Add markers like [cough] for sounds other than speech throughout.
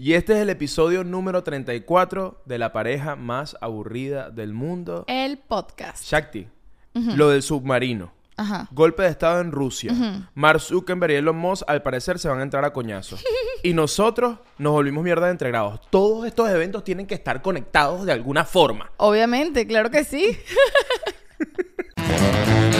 Y este es el episodio número 34 de la pareja más aburrida del mundo. El podcast. Shakti, lo del submarino. Ajá. Golpe de estado en Rusia. Mark Zuckerberg y Elon Musk al parecer se van a entrar a coñazos. [laughs] y nosotros nos volvimos mierda de entregados. Todos estos eventos tienen que estar conectados de alguna forma. Obviamente, claro que sí. [laughs]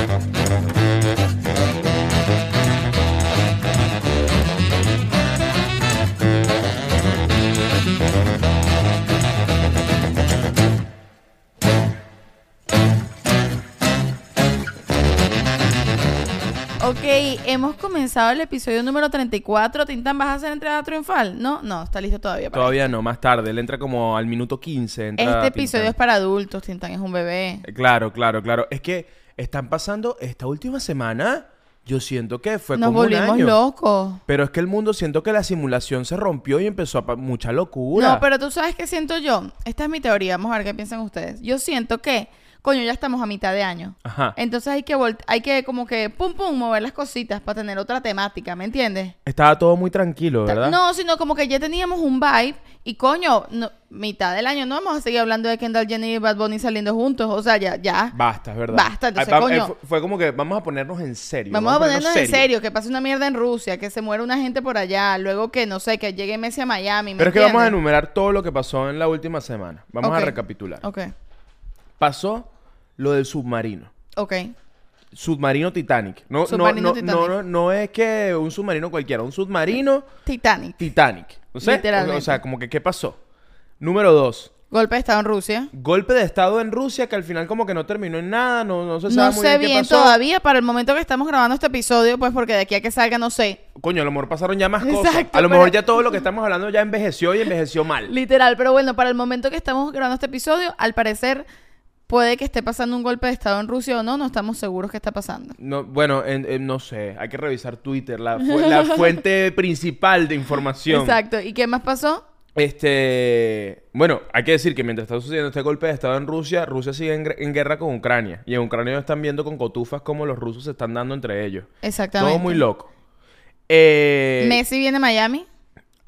Ok, hemos comenzado el episodio número 34. Tintan, ¿vas a hacer entrada triunfal? No, no, está listo todavía. para Todavía no, más tarde. Él entra como al minuto 15. entra Este episodio Tintán. es para adultos, Tintan es un bebé. Eh, Claro, claro, claro. Es que están pasando esta última semana. Yo siento que fue Nos como un volvimos año. locos. Pero es que el mundo siento que la simulación se rompió y empezó a mucha locura. No, pero tú sabes qué siento yo. Esta es mi teoría. Vamos a ver qué piensan ustedes. Yo siento que, coño, ya estamos a mitad de año. Ajá. Entonces hay que vol- hay que como que pum pum mover las cositas para tener otra temática, ¿me entiendes? Estaba todo muy tranquilo, ¿verdad? No, sino como que ya teníamos un vibe y coño, no- mitad del año no vamos a seguir hablando de Kendall Jenner y Bad Bunny saliendo juntos, o sea, ya ya. Basta, es verdad. Basta, entonces, Ay, va- coño. eh, fue, como que vamos a ponernos en serio. Vamos a ponernos en serio. que pase una mierda en Rusia, que se muera una gente por allá, luego que no sé, que llegue Messi a Miami, ¿me Pero es que vamos a enumerar todo lo que pasó en la última semana. Vamos a recapitular. Ok, Pasó lo del submarino. ok. Submarino Titanic. No, no- Submarino no, Titanic. no, no, no es que un submarino cualquiera, un submarino Titanic. Titanic. ¿No sé? Literalmente. O sea, como que ¿qué pasó? Número dos. Golpe de Estado en Rusia. Golpe de estado en Rusia que al final como que no terminó en nada, no, no se sabe No muy sé bien qué bien pasó. todavía para el momento que estamos grabando este episodio, pues porque de aquí a que salga no sé. Coño, a lo mejor pasaron ya más cosas. Exacto, A lo pero- mejor ya todo lo que estamos hablando ya envejeció y envejeció mal. [laughs] Literal, pero bueno, para el momento que estamos grabando este episodio, al parecer puede que esté pasando un golpe de Estado en Rusia o no, no estamos seguros que está pasando. No, bueno, en- en- no sé, hay que revisar Twitter, la, fu- la [laughs] fuente principal de información. Exacto. ¿Y qué más pasó? Este, bueno, hay que decir que mientras está sucediendo este golpe de estado en Rusia, Rusia sigue en, guerra con Ucrania. Y en Ucrania están viendo con cotufas como los rusos se están dando entre ellos. Exactamente. Todo muy loco. Eh, Messi viene a Miami.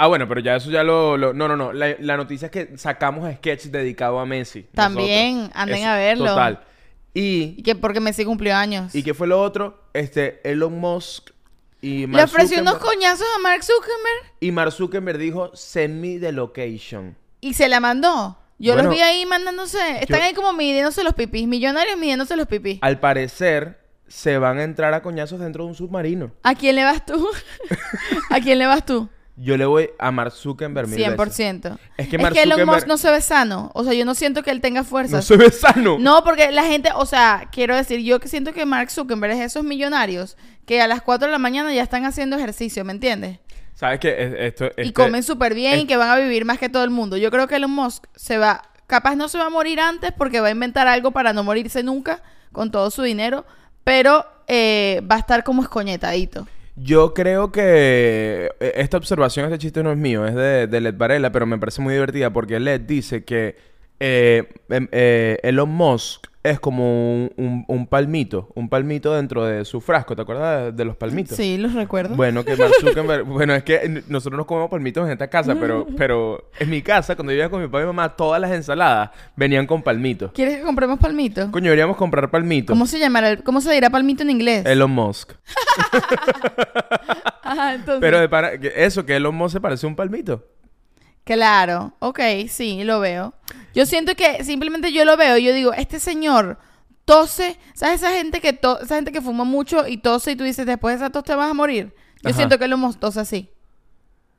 Ah, bueno, pero ya eso ya lo... lo- no, no, no. La, la noticia es que sacamos sketch dedicado a Messi. También, nosotros. anden a verlo. Total. Y Y, que porque Messi cumplió años. ¿y qué fue lo otro? Este, Elon Musk y Le Mark ofreció unos coñazos a Mark Zuckerberg Y Mark Zuckerberg dijo, send me the location. y se la mandó. Yo Bueno, los vi ahí mandándose. Están yo- ahí como midiéndose los pipis. Millonarios midiéndose los pipis. Al parecer, se van a entrar a coñazos dentro de un submarino. ¿A quién le vas tú? [laughs] ¿A quién le vas tú? Yo le voy a Mark Zuckerberg mil veces. 100%. Es que es Mark que Elon Zuckerberg Musk no se ve sano. O sea, yo no siento que él tenga fuerza. no se ve sano. No, porque la gente, o sea, quiero decir, yo que siento que Mark Zuckerberg es esos millonarios que a las 4 de la mañana ya están haciendo ejercicio, ¿me entiendes? ¿Sabes qué? Es- Esto, y este- comen súper bien es- y que van a vivir más que todo el mundo. Yo creo que Elon Musk se va, capaz no se va a morir antes porque va a inventar algo para no morirse nunca con todo su dinero, pero eh, va a estar como escoñetadito. Yo creo que eh, esta observación, este chiste no es mío, es de, Led Varela, pero me parece muy divertida porque Led dice que eh, em- eh, Elon Musk es como un, un- un palmito, un palmito dentro de su frasco. ¿Te acuerdas de, de los palmitos? Sí, los recuerdo. Bueno, que Mark Zuckerberg... [laughs] bueno, es que nosotros nos comemos palmitos en esta casa, pero, [laughs] pero en mi casa, cuando vivía con mi papá y mi mamá, todas las ensaladas venían con palmitos. ¿Quieres que compremos palmito? Coño, deberíamos comprar palmitos. ¿Cómo se llamará? ¿Cómo se dirá palmito en inglés? Elon Musk. Ajá, [laughs] entonces. Pero de para... Eso, que Elon Musk se parece a un palmito. Claro, ok, sí, lo veo. Yo siento que simplemente yo lo veo y yo digo, este señor tose, ¿sabes esa gente que to- esa gente que fuma mucho y tose y tú dices, después de esa tos te vas a morir? Yo Ajá. siento que lo tose así.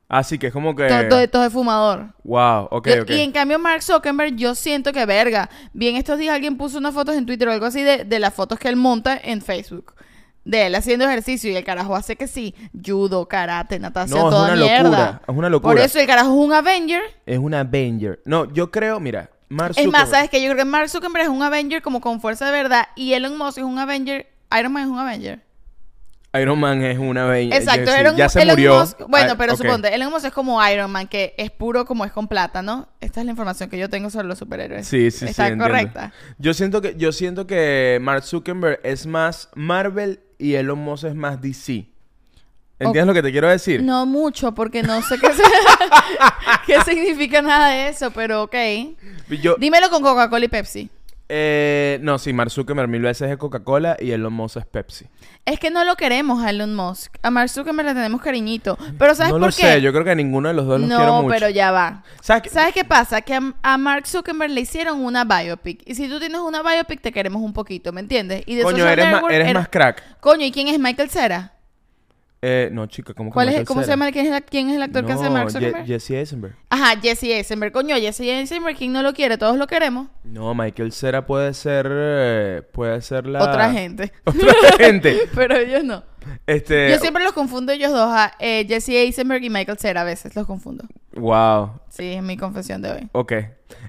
Así que es como que... To- to- tos de fumador. Wow, ok, Yo- ok. Y en cambio Mark Zuckerberg, yo siento que verga. Bien, estos días alguien puso unas fotos en Twitter o algo así de, de las fotos que él monta en Facebook. De él haciendo ejercicio y el carajo hace que sí, judo, karate, natación, No, es toda una mierda. locura, es una locura. Por eso el carajo es un Avenger. Es un Avenger. No, yo creo, mira, Mark Es más, ¿sabes qué? Yo creo que Mark Zuckerberg es un Avenger como con fuerza de verdad y Elon Musk es un Avenger. Iron Man es un Avenger. Iron Man es una Avenger. Exacto, sí, Elon, ya se Elon murió. Musk- bueno, Ah, pero ok. suponte, Elon Musk es como Iron Man, que es puro como es con plata, ¿no? Esta es la información que yo tengo sobre los superhéroes. Sí, sí, sí. ¿Está entiendo. correcta? Yo siento que, yo siento que Mark Zuckerberg es más Marvel y Elon Musk es más DC. ¿Entiendes lo que te quiero decir? No mucho, porque no sé qué, se- [laughs] qué significa nada de eso, pero ok. Yo, Dímelo con Coca-Cola y Pepsi. Eh, no, sí, Mark Zuckerberg mil veces es Coca-Cola y Elon Musk es Pepsi. Es que no lo queremos a Elon Musk. A Mark Zuckerberg le tenemos cariñito. Pero ¿sabes no por lo qué? sé, yo creo que a ninguno de los dos los quiero no, mucho. pero ya va. ¿Sabes qué? ¿Sabes qué pasa? Que a, a Mark Zuckerberg le hicieron una biopic. Y si tú tienes una biopic, te queremos un poquito, ¿me entiendes? Y de Coño, eres, más crack. Coño, ¿y quién es Michael Cera? Eh, no, chica, ¿cómo ¿Cuál es, ¿Cómo se llama? ¿Quién es, la- quién es el actor que hace Mark Ye- Zuckerberg? Jesse Eisenberg. Ajá, Jesse Eisenberg. Coño, Jesse Eisenberg, ¿quién no lo quiere? Todos lo queremos. No, Michael Cera puede ser... eh, puede ser la... Otra gente. Otra gente. [laughs] Pero ellos no. Este... Yo siempre los confundo ellos dos, a eh, Jesse Eisenberg y Michael Cera. A veces los confundo. Wow. Sí, es mi confesión de hoy. Ok.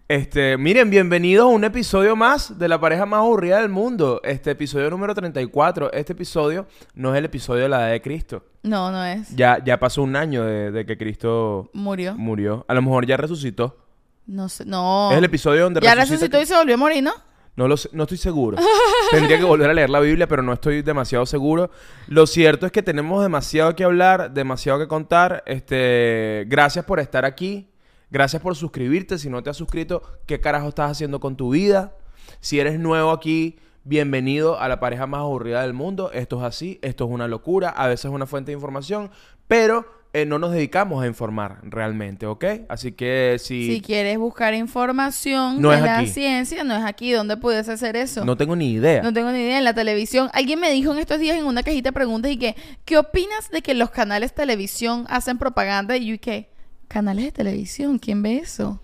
Este, miren, bienvenidos a un episodio más de la pareja más aburrida del mundo. Este episodio número 34. Este episodio no es el episodio de la edad de Cristo. No, no es. Ya, ya pasó un año de, de que Cristo Murió. murió. A lo mejor ya resucitó. No sé, no. Es el episodio donde Ya resucita resucitó y se volvió a morir, ¿no? No no estoy seguro. [laughs] Tendría que volver a leer la Biblia, pero no estoy demasiado seguro. Lo cierto es que tenemos demasiado que hablar, demasiado que contar. Este, gracias por estar aquí. Gracias por suscribirte. Si no te has suscrito, ¿qué carajo estás haciendo con tu vida? Si eres nuevo aquí, bienvenido a la pareja más aburrida del mundo. Esto es así, esto es una locura, a veces es una fuente de información, pero eh, no nos dedicamos a informar realmente, ¿ok? Así que si Si quieres buscar información No de es la aquí. ciencia, no es aquí. ¿Dónde puedes hacer eso? no tengo ni idea. No tengo ni idea. En la televisión, alguien me dijo en estos días en una cajita de preguntas y que, ¿qué opinas de que los canales de televisión hacen propaganda? Y yo, ¿y qué? ¿Canales de televisión? ¿Quién ve eso?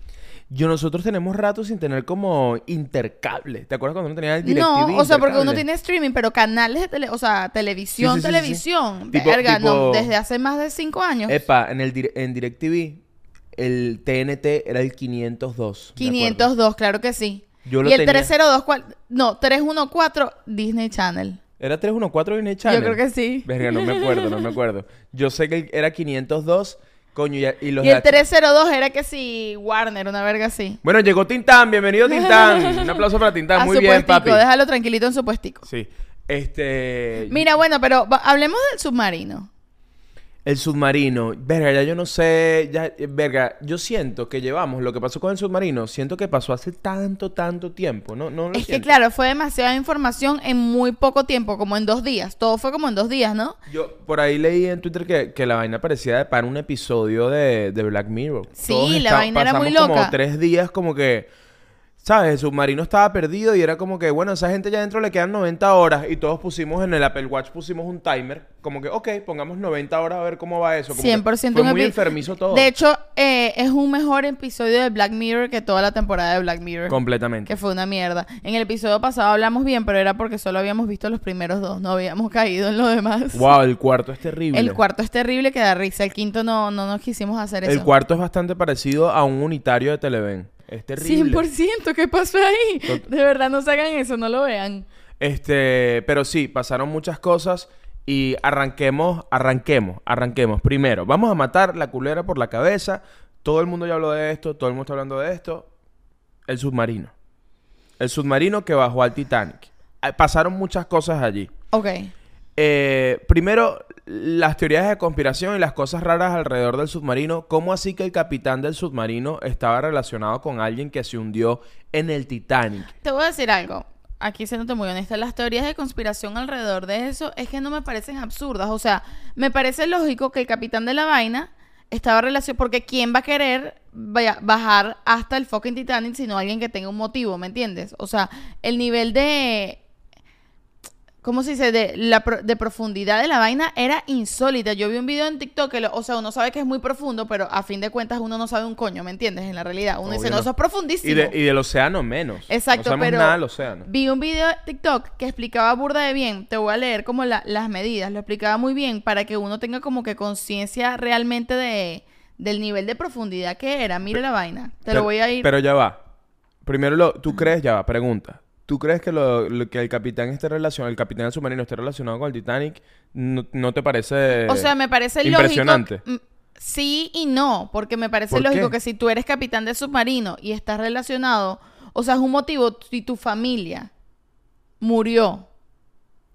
Yo nosotros tenemos rato sin tener como intercable. ¿Te acuerdas cuando uno tenía el DirecTV No, o sea, porque uno tiene streaming, pero canales de tele, o sea, televisión, Sí, sí, sí, sí, sí. televisión. Tipo- Verga, no, desde hace más de cinco años. Epa, en el en DirecTV el TNT era el 502. me acuerdo. 502, claro que sí. Yo lo y el tenía- 302, ¿cuál? No, 314, Disney Channel. ¿Era 314 Disney Channel? Yo creo que sí. Verga, no me acuerdo, no me acuerdo. Yo sé que era 502, coño, y, y los Y el de H- 302 era que sí, Warner, una verga así. Bueno, llegó Tintán, bienvenido [laughs] Tintán. Un aplauso para Tintán, A muy su bien, puestico, papi. déjalo tranquilito en su puestico. Sí. Este Mira, bueno, pero va- hablemos del submarino. El submarino, verga, ya yo no sé, ya, eh, verga, yo siento que llevamos lo que pasó con el submarino, siento que pasó hace tanto, tanto tiempo, ¿no? ¿No lo Es que claro, fue demasiada información en muy poco tiempo, como en dos días. Todo fue como en dos días, ¿no? Yo por ahí leí en Twitter que, que la vaina parecía de para un episodio de, de Black Mirror. Sí, Todos la vaina era muy pasamos como loca. tres días como que, ¿sabes? El submarino estaba perdido y era como que, bueno, esa gente ya adentro le quedan 90 horas y todos pusimos en el Apple Watch, pusimos un timer, como que, ok, pongamos 90 horas a ver cómo va eso. Como que 100% Fue un muy enfermizo todo. De hecho, eh, es un mejor episodio de Black Mirror que toda la temporada de Black Mirror. Completamente. Que fue una mierda. En el episodio pasado hablamos bien, pero era porque solo habíamos visto los primeros dos. No habíamos caído en lo demás. Wow, el cuarto es terrible. El cuarto es terrible que da risa. El quinto no, no nos quisimos hacer eso. El cuarto es bastante parecido a un unitario de Televen. Es terrible. 100%, ¿qué pasó ahí? De verdad, no se hagan eso, no lo vean. Este, pero sí, pasaron muchas cosas y arranquemos, arranquemos, arranquemos. Primero, vamos a matar la culera por la cabeza. Todo el mundo ya habló de esto, todo el mundo está hablando de esto. El submarino. El submarino que bajó al Titanic. Ah, Pasaron muchas cosas allí. Ok. Eh, primero, las teorías de conspiración y las cosas raras alrededor del submarino. ¿Cómo así que el capitán del submarino estaba relacionado con alguien que se hundió en el Titanic? Te voy a decir algo. Aquí siéndote muy honesta, las teorías de conspiración alrededor de eso es que no me parecen absurdas. O sea, me parece lógico que el capitán de la vaina estaba relacionado. Porque ¿quién va a querer bajar hasta el fucking Titanic sino alguien que tenga un motivo? ¿Me entiendes? O sea, el nivel de. ¿Cómo se dice? De, la pro- de profundidad de la vaina era insólita. Yo vi un video en TikTok que, lo- o sea, uno sabe que es muy profundo, pero a fin de cuentas uno no sabe un coño, ¿me entiendes? En la realidad. Uno dice, no, no. eso es profundísimo. Y, de- y del océano menos. Exacto, no sabemos pero nada del océano. vi un video de TikTok que explicaba burda de bien. Te voy a leer como la- las medidas. Lo explicaba muy bien para que uno tenga como que conciencia realmente de del nivel de profundidad que era. Mire la vaina. Te Pero- lo voy a ir. Pero ya va. Primero, lo, ¿tú crees? Ya va, pregunta. ¿Tú crees que, lo, lo- que el capitán esté relacionado, el capitán del submarino esté relacionado con el Titanic? ¿No, no te parece o sea, me parece impresionante? lógico. mm, Sí y no, porque me parece ¿Por lógico qué? que si tú eres capitán de submarino y estás relacionado, o sea, es un motivo, si tu familia murió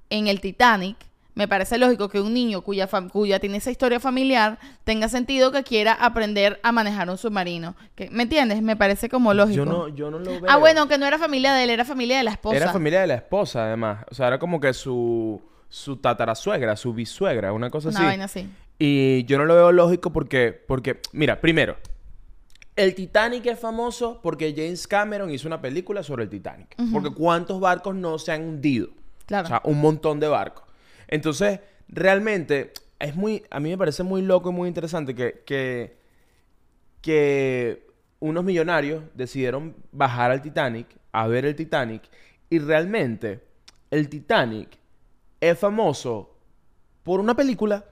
en el Titanic, me parece lógico que un niño cuya, cuya tiene esa historia familiar tenga sentido que quiera aprender a manejar un submarino. ¿Me entiendes? Me parece como lógico. Yo no, yo no lo veo. ah, bueno, que no era familia de él, era familia de la esposa. Era familia de la esposa, además. O sea, era como que su, su tatarasuegra, su bisuegra, una cosa Una así. vaina así. Y yo no lo veo lógico porque, porque, mira, primero, el Titanic es famoso porque James Cameron hizo una película sobre el Titanic. Porque cuántos barcos no se han hundido. Claro. O sea, un montón de barcos. Entonces, realmente, es muy, a mí me parece muy loco y muy interesante que, que, que unos millonarios decidieron bajar al Titanic, a ver el Titanic, y realmente el Titanic es famoso por una película.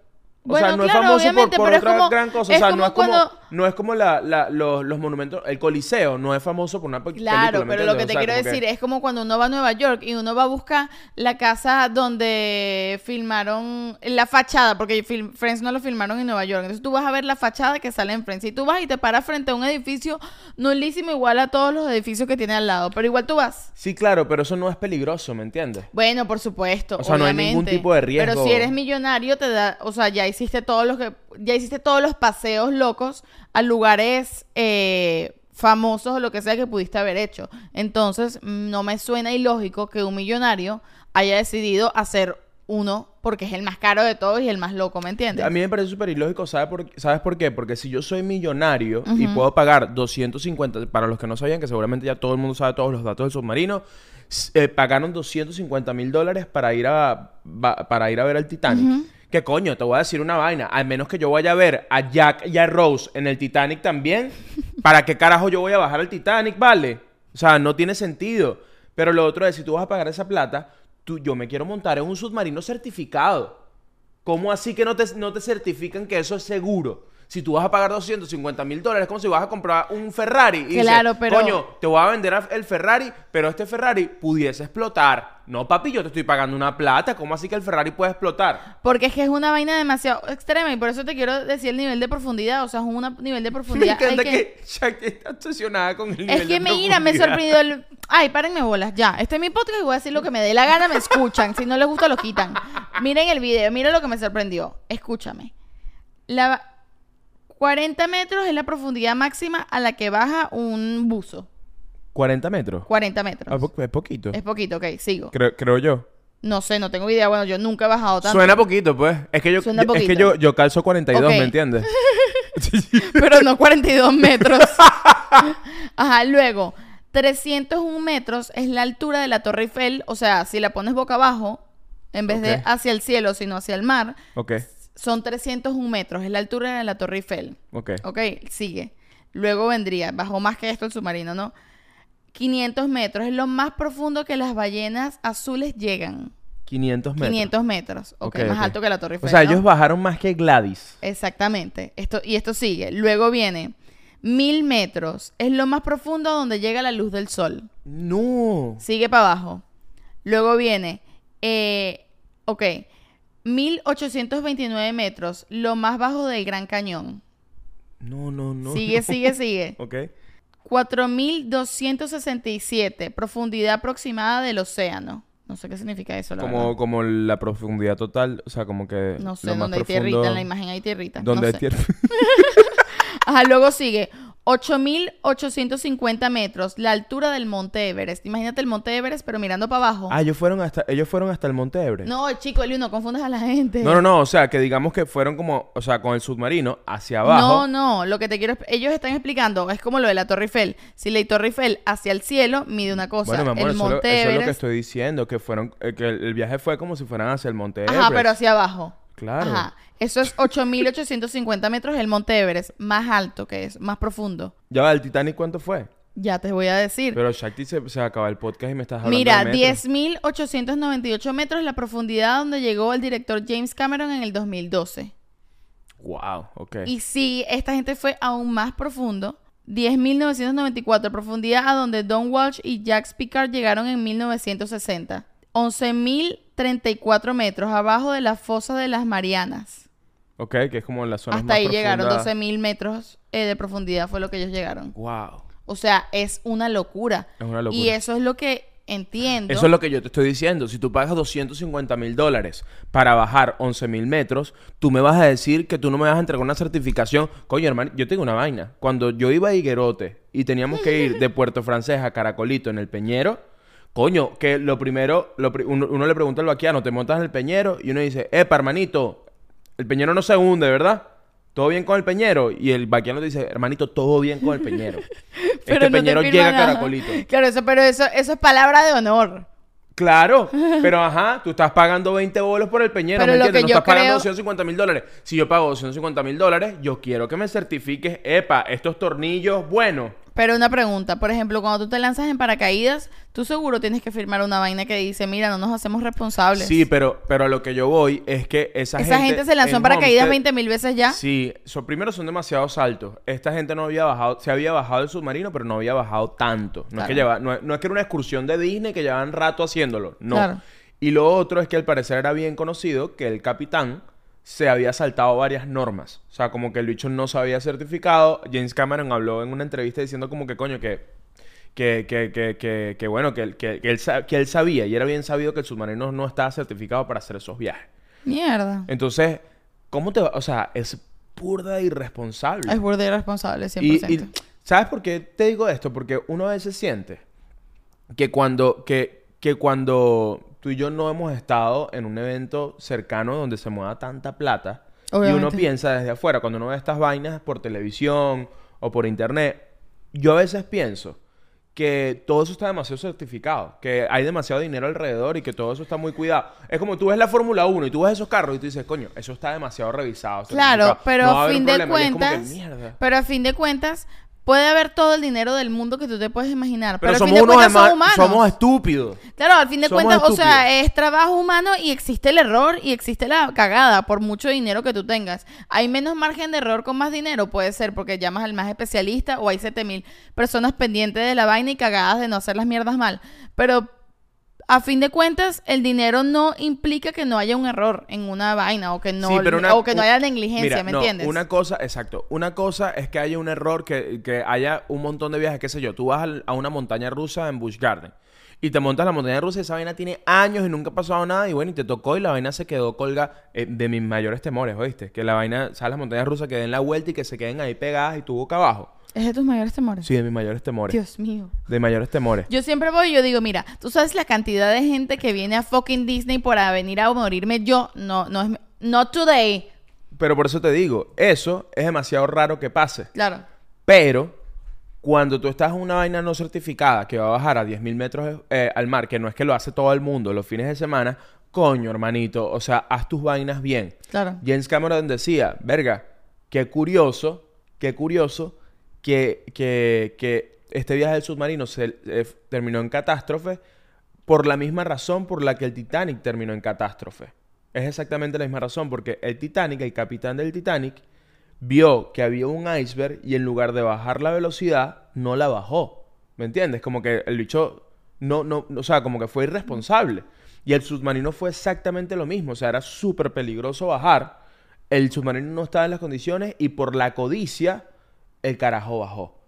O Bueno, sea, no claro, es famoso por, obviamente, por pero es otra como- gran cosa. O sea, no es como, cuando- no es como la, la- los, los monumentos, el Coliseo no es famoso por una pe- película. Claro, ¿me pero lo que te O sea, quiero que- decir es como cuando uno va a Nueva York y uno va a buscar la casa donde filmaron la fachada, porque Friends no lo filmaron en Nueva York. Entonces tú vas a ver la fachada que sale en Friends. Y tú vas y te paras frente a un edificio nulísimo igual a todos los edificios que tiene al lado. Pero igual tú vas. Sí, claro, pero eso no es peligroso, ¿me entiendes? Bueno, por supuesto. O sea, no hay obviamente. ningún tipo de riesgo. Pero si eres millonario, te da, o sea, ya hiciste todos los que, ya hiciste todos los paseos locos a lugares eh, famosos o lo que sea que pudiste haber hecho. Entonces, mm, no me suena ilógico que un millonario haya decidido hacer uno porque es el más caro de todos y el más loco, ¿me entiendes? A mí me parece súper ilógico, ¿sabes por, ¿sabes por qué? Porque si yo soy millonario y puedo pagar 250, para los que no sabían, que seguramente ya todo el mundo sabe todos los datos del submarino, eh, pagaron 250 mil dólares para ir a va- para ir a ver el Titanic. ¿Qué coño? Te voy a decir una vaina. Al menos que yo vaya a ver a Jack y a Rose en el Titanic también. ¿Para qué carajo yo voy a bajar al Titanic, vale? O sea, no tiene sentido. Pero lo otro es, si tú vas a pagar esa plata, tú, yo me quiero montar en un submarino certificado. ¿Cómo así que no te, no te certifican que eso es seguro? Si tú vas a pagar 250 mil dólares, es como si vas a comprar un Ferrari. Y dices, Claro, pero- Coño, te voy a vender el Ferrari, pero este Ferrari pudiese explotar. No, papi, yo te estoy pagando una plata. ¿Cómo así que el Ferrari puede explotar? Porque es que es una vaina demasiado extrema y por eso te quiero decir el nivel de profundidad. O sea, es un nivel de [laughs] Me profundidad. al encanta que- está obsesionada con el nivel Es que de mira, me sorprendió el... [laughs] Ay, párenme bolas, ya. Este es mi podcast y voy a decir lo que me dé la gana, me escuchan. Si no les gusta, lo quitan. Miren el video, miren lo que me sorprendió. Escúchame. La 40 metros es la profundidad máxima a la que baja un buzo. 40 metros. 40 Ah, metros. po- es poquito. Es poquito, ok, sigo. Creo, creo yo. No sé, no tengo idea. Bueno, yo nunca he bajado tanto. Suena poquito, pues. Es que yo, Suena yo- es que yo, yo calzo 42, Ok. ¿me entiendes? [laughs] pero no 42 metros. [laughs] Ajá, luego, 301 metros es la altura de la Torre Eiffel, o sea, si la pones boca abajo, en vez de Ok. hacia el cielo, sino hacia el mar, ok, son 301 metros, es la altura de la Torre Eiffel. ok. Ok, sigue. Luego vendría, bajó más que esto el submarino, ¿no? 500 metros, es lo más profundo que las ballenas azules llegan. 500 metros. 500 metros, ok, Ok, más alto que la Torre Eiffel. O sea, ¿no? ellos bajaron más que Gladys. Exactamente. Esto, y esto sigue. Luego viene mil metros. Es lo más profundo donde llega la luz del sol. No. Sigue para abajo. Luego viene, eh, ok, 1829 metros. Lo más bajo del Gran Cañón. No, no, no. sigue, no. sigue, sigue. [laughs] Ok. 4267. Profundidad aproximada del océano. No sé qué significa eso, la Como, verdad. como la profundidad total, o sea, como que... No sé, lo más donde hay tierrita. En la imagen hay tierrita. no Donde hay sé. tierra. [laughs] Ajá, luego sigue 8.850 metros, la altura del Monte Everest. Imagínate el Monte Everest, pero mirando para abajo. Ah, ellos fueron hasta, ellos fueron hasta el Monte Everest. No, chico, Eliu, no confundas a la gente. No, no, no, o sea, que digamos que fueron como, o sea, con el submarino hacia abajo. No, no, lo que te quiero... Ellos están explicando, es como lo de la Torre Eiffel. Si la Torre Eiffel hacia el cielo, mide una cosa. Bueno, mi amor, el eso, Monte eso es lo que Everest... estoy diciendo, que fueron, eh, que el, el viaje fue como si fueran hacia el Monte Everest. Ajá, pero hacia abajo. Claro. Ajá. Eso es 8.850 metros el Monte Everest. Más alto que es, más profundo. Ya va, ¿el Titanic cuánto fue? Ya te voy a decir. Pero Shakti se, se acaba el podcast y me estás hablando Mira, de metros. 10.898 metros la profundidad donde llegó el director James Cameron en el 2012. Wow, ok. Y sí, esta gente fue aún más profundo. 10.994 profundidad a donde Don Walsh y Jacques Picard llegaron en 1960. 11.034 metros abajo de la fosa de las Marianas. Ok, que es como la zona Hasta más ahí llegaron, profunda. 12.000 metros eh, de profundidad fue lo que ellos llegaron. Wow. O sea, es una locura. Es una locura. Y eso es lo que entiendo. Eso es lo que yo te estoy diciendo. Si tú pagas 250 mil dólares para bajar 11 mil metros, tú me vas a decir que tú no me vas a entregar una certificación. Coño, hermano, yo tengo una vaina. Cuando yo iba a Higuerote y teníamos que ir de [laughs] Puerto Francés a Caracolito en el Peñero, coño, que lo primero, lo pri- uno, uno le pregunta al vaquiano, ¿te montas en el Peñero? Y uno dice, epa, hermanito, el Peñero no se hunde, ¿verdad? ¿Todo bien con el Peñero? Y el vaquiano te dice, hermanito, todo bien con el Peñero. [laughs] Pero este no te Peñero llega a. Caracolito. Claro, eso, pero eso, eso es palabra de honor. Claro, [laughs] pero ajá, tú estás pagando 20 bolos por el peñero, Pero ¿me lo entiendes? que No yo estás pagando creo- 250 mil dólares. Si yo pago 250 mil dólares, yo quiero que me certifiques, epa, estos tornillos, bueno. Pero una pregunta, por ejemplo, cuando tú te lanzas en paracaídas, tú seguro tienes que firmar una vaina que dice, mira, no nos hacemos responsables. Sí, pero, pero a lo que yo voy es que esa, Esa gente, se lanzó en paracaídas 20 mil veces ya. Sí, so- primero son demasiado altos. Esta gente no había bajado, se había bajado el submarino, pero no había bajado tanto. No, es, que lleva, no, es- no es que era una excursión de Disney que llevaban rato haciéndolo. No. Claro. Y lo otro es que al parecer era bien conocido que el capitán se había saltado varias normas. O sea, como que el bicho no se había certificado. James Cameron habló en una entrevista diciendo como que coño que que, que, que, que, bueno, que, él- que, él, sa- que él sabía y era bien sabido que el submarino no estaba certificado para hacer esos viajes. Mierda. Entonces, ¿cómo te va? O sea, es burda irresponsable. Es burda irresponsable, 100%. Y, y, ¿sabes por qué te digo esto? Porque uno a veces siente que cuando, que, que cuando tú y yo no hemos estado en un evento cercano donde se mueva tanta plata, y uno piensa desde afuera, cuando uno ve estas vainas por televisión o por internet, yo a veces pienso que todo eso está demasiado certificado, que hay demasiado dinero alrededor y que todo eso está muy cuidado. Es como tú ves la Fórmula 1 y tú ves esos carros y tú dices, coño, eso está demasiado revisado. Claro, pero No a fin de problema". Y es como que, cuentas, pero a fin de cuentas puede haber todo el dinero del mundo que tú te puedes imaginar, Pero, somos fin de unos cuentas son humanos. somos estúpidos. Claro, al fin de somos cuentas, o sea, es trabajo humano y existe el error y existe la cagada por mucho dinero que tú tengas. Hay menos margen de error con más dinero, puede ser porque llamas al más especialista o hay 7000 personas pendientes de la vaina y cagadas de no hacer las mierdas mal. Pero a fin de cuentas, el dinero no implica que no haya un error en una vaina o que no, Sí, pero una- o que no haya negligencia, Mira, ¿me no, entiendes? Una cosa, exacto. Una cosa es que haya un error, que, que haya un montón de viajes, qué sé yo. Tú vas al- a una montaña rusa en Busch Garden y te montas la montaña rusa y esa vaina tiene años y nunca ha pasado nada y bueno, y te tocó y la vaina se quedó colga eh, de mis mayores temores, ¿oíste? Que la vaina, ¿sabes? Las montañas rusas que den la vuelta y que se queden ahí pegadas y tú boca abajo. ¿Es de tus mayores temores? Sí, de mis mayores temores. Dios mío. De mayores temores. Yo siempre voy y yo digo, mira, tú sabes la cantidad de gente que viene a fucking Disney para venir a morirme yo. No, no es... Not today. Pero por eso te digo, eso es demasiado raro que pase. Claro. Pero cuando tú estás en una vaina no certificada que va a bajar a 10.000 metros eh, al mar, que no es que lo hace todo el mundo los fines de semana, coño, hermanito, o sea, haz tus vainas bien. Claro. James Cameron decía, verga, qué curioso, qué curioso que, que, este viaje del submarino se eh, terminó en catástrofe por la misma razón por la que el Titanic terminó en catástrofe. Es exactamente la misma razón, porque el Titanic, el capitán del Titanic, vio que había un iceberg y en lugar de bajar la velocidad, no la bajó. ¿Me entiendes? Como que el bicho no, no, o sea, como que fue irresponsable. Y el submarino fue exactamente lo mismo, o sea, era súper peligroso bajar. El submarino no estaba en las condiciones y por la codicia, el carajo bajó.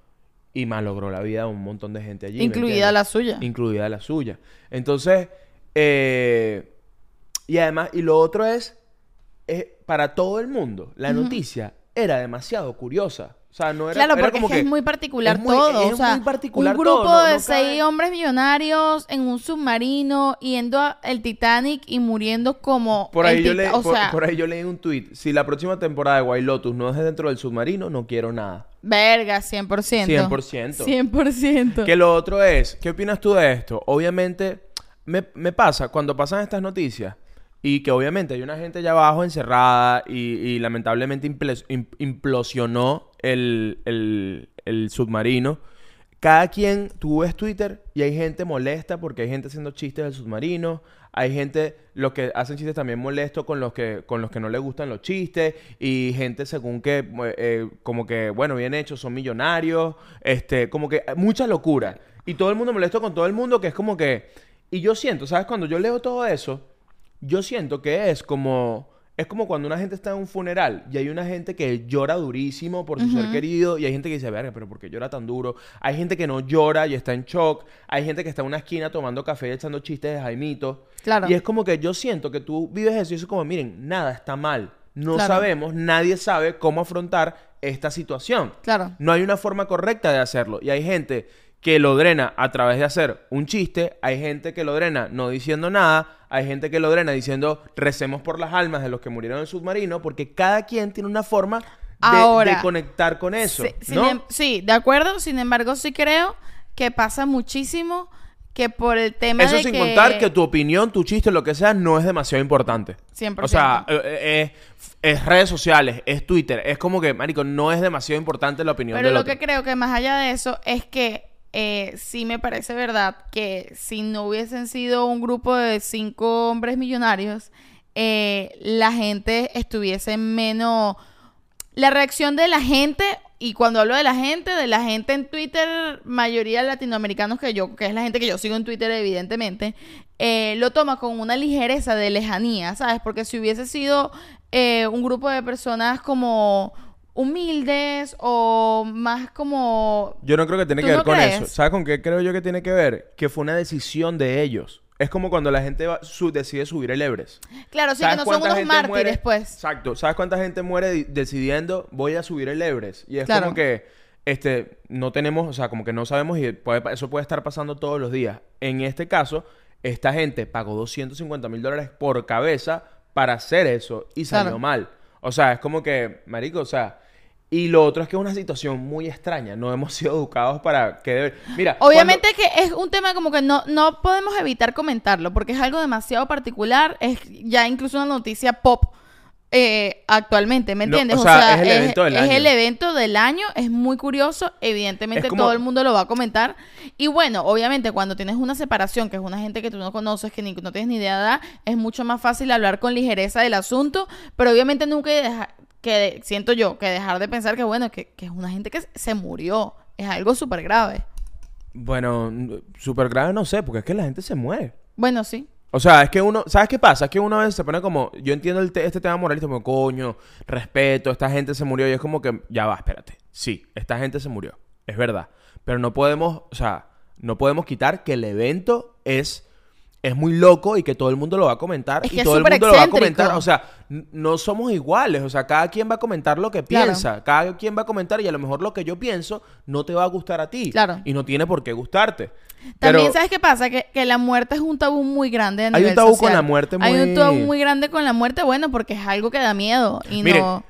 Y malogró la vida de un montón de gente allí. ¿me Incluida la suya. Incluida la suya. Entonces, eh, y además, y lo otro es, eh, para todo el mundo, la noticia era demasiado curiosa. O sea, no era Claro, era porque como es que es muy particular es muy- todo. es o sea, muy particular un grupo todo, no- de no seis hombres millonarios en un submarino yendo al Titanic y muriendo como Por el ahí, yo leí, o por, sea, por ahí yo leí un tweet. Si la próxima temporada de White Lotus no es dentro del submarino, no quiero nada. verga, 100%. 100%. 100%. Que lo otro es, ¿qué opinas tú de esto? Obviamente, me, me pasa cuando pasan estas noticias y que obviamente hay una gente allá abajo encerrada y, y lamentablemente implosionó el, el- submarino. Cada quien, tú ves Twitter y hay gente molesta porque hay gente haciendo chistes del submarino. Hay gente, los que hacen chistes también molestos con los que, con los que no les gustan los chistes. Y gente según que, eh, como que, bueno, bien hechos, son millonarios. Este, como que mucha locura. Y todo el mundo molesto con todo el mundo, que es como que... Y yo siento, ¿sabes? Cuando yo leo todo eso, yo siento que es como Es como cuando una gente está en un funeral y hay una gente que llora durísimo por su ser querido y hay gente que dice, verga, pero ¿por qué llora tan duro? Hay gente que no llora y está en shock. Hay gente que está en una esquina tomando café y echando chistes de Jaimito. Claro. Y es como que yo siento que tú vives eso y es como, miren, nada está mal. No Claro. sabemos, nadie sabe cómo afrontar esta situación. Claro. No hay una forma correcta de hacerlo. Y hay gente que lo drena a través de hacer un chiste, hay gente que lo drena no diciendo nada, hay gente que lo drena diciendo recemos por las almas de los que murieron en el submarino, porque cada quien tiene una forma de, Ahora, de conectar con eso. ¿no? em- sí, de acuerdo. Sin embargo, sí creo que pasa muchísimo que por el tema Eso de sin que... contar que tu opinión, tu chiste, lo que sea, no es demasiado importante. 100%. O sea, eh, eh, es, es redes sociales, es Twitter, es como que, marico, no es demasiado importante la opinión Pero del lo otro. que creo que más allá de eso es que eh, sí me parece verdad que si no hubiesen sido un grupo de cinco hombres millonarios, eh, la gente estuviese menos... La reacción de la gente, y cuando hablo de la gente, de la gente en Twitter, mayoría latinoamericanos que yo, que es la gente que yo sigo en Twitter evidentemente, eh, lo toma con una ligereza de lejanía, ¿sabes? Porque si hubiese sido eh, un grupo de personas como humildes o más como... Yo no creo que tiene ¿Tú que ver no con crees? eso. ¿Sabes con qué creo yo que tiene que ver? Que fue una decisión de ellos. Es como cuando la gente va- su- decide subir el Everest. Claro, sí que ¿Sabes no son unos mártires, muere? pues. Exacto. ¿Sabes cuánta gente muere di- decidiendo voy a subir el Everest? Y es Claro. como que este no tenemos, o sea, como que no sabemos y puede eso puede estar pasando todos los días. En este caso, esta gente pagó 250 mil dólares por cabeza para hacer eso y salió Claro. mal. O sea, es como que, marico, o sea... Y lo otro es que es una situación muy extraña. No hemos sido educados para que... debe- Mira, Obviamente que es un tema como que no, no podemos evitar comentarlo porque es algo demasiado particular, es ya incluso una noticia pop eh, actualmente, ¿me No, entiendes? o sea, es el evento del es año. el evento del año, es muy curioso, evidentemente Es como- todo el mundo lo va a comentar y bueno, obviamente cuando tienes una separación, que es una gente que tú no conoces, que ni, no tienes ni idea de edad, es mucho más fácil hablar con ligereza del asunto, pero obviamente nunca que siento yo, que dejar de pensar que bueno, que, que es una gente que se murió, es algo súper grave. Bueno, súper grave no sé, porque es que la gente se muere. Bueno, sí. O sea, es que uno, ¿sabes qué pasa? Es que uno a veces se pone como, yo entiendo el te- este tema moralista, como, coño, respeto, esta gente se murió, y es como que, ya va, espérate. Sí, esta gente se murió, es verdad. Pero no podemos, o sea, no podemos quitar que el evento es, es muy loco y que todo el mundo lo va a comentar Es que y todo el mundo lo va a comentar. O sea, no somos iguales, o sea, cada quien va a comentar lo que Claro. piensa, cada quien va a comentar y a lo mejor lo que yo pienso no te va a gustar a ti. Claro. Y no tiene por qué gustarte. También, Pero- ¿sabes qué pasa? Que, que la muerte es un tabú muy grande a Hay nivel un tabú social. con la muerte Hay un tabú muy grande con la muerte, bueno, porque es algo que da miedo y Miren, no...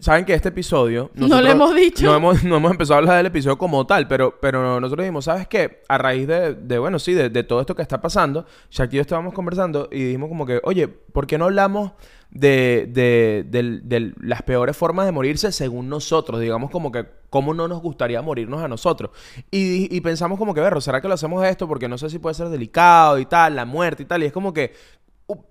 saben que este episodio... No lo hemos dicho. No hemos, no hemos empezado a hablar del episodio como tal, pero, pero nosotros dijimos, ¿sabes qué? A raíz de, de, bueno, sí, de, de todo esto que está pasando, Shaq y yo estábamos conversando y dijimos como que, oye, ¿por qué no hablamos de, de, las peores formas de morirse según nosotros? Digamos como que, ¿cómo no nos gustaría morirnos a nosotros? Y, y pensamos como que, verro, ¿será que lo hacemos esto? Porque no sé si puede ser delicado y tal, la muerte y tal. Y es como que,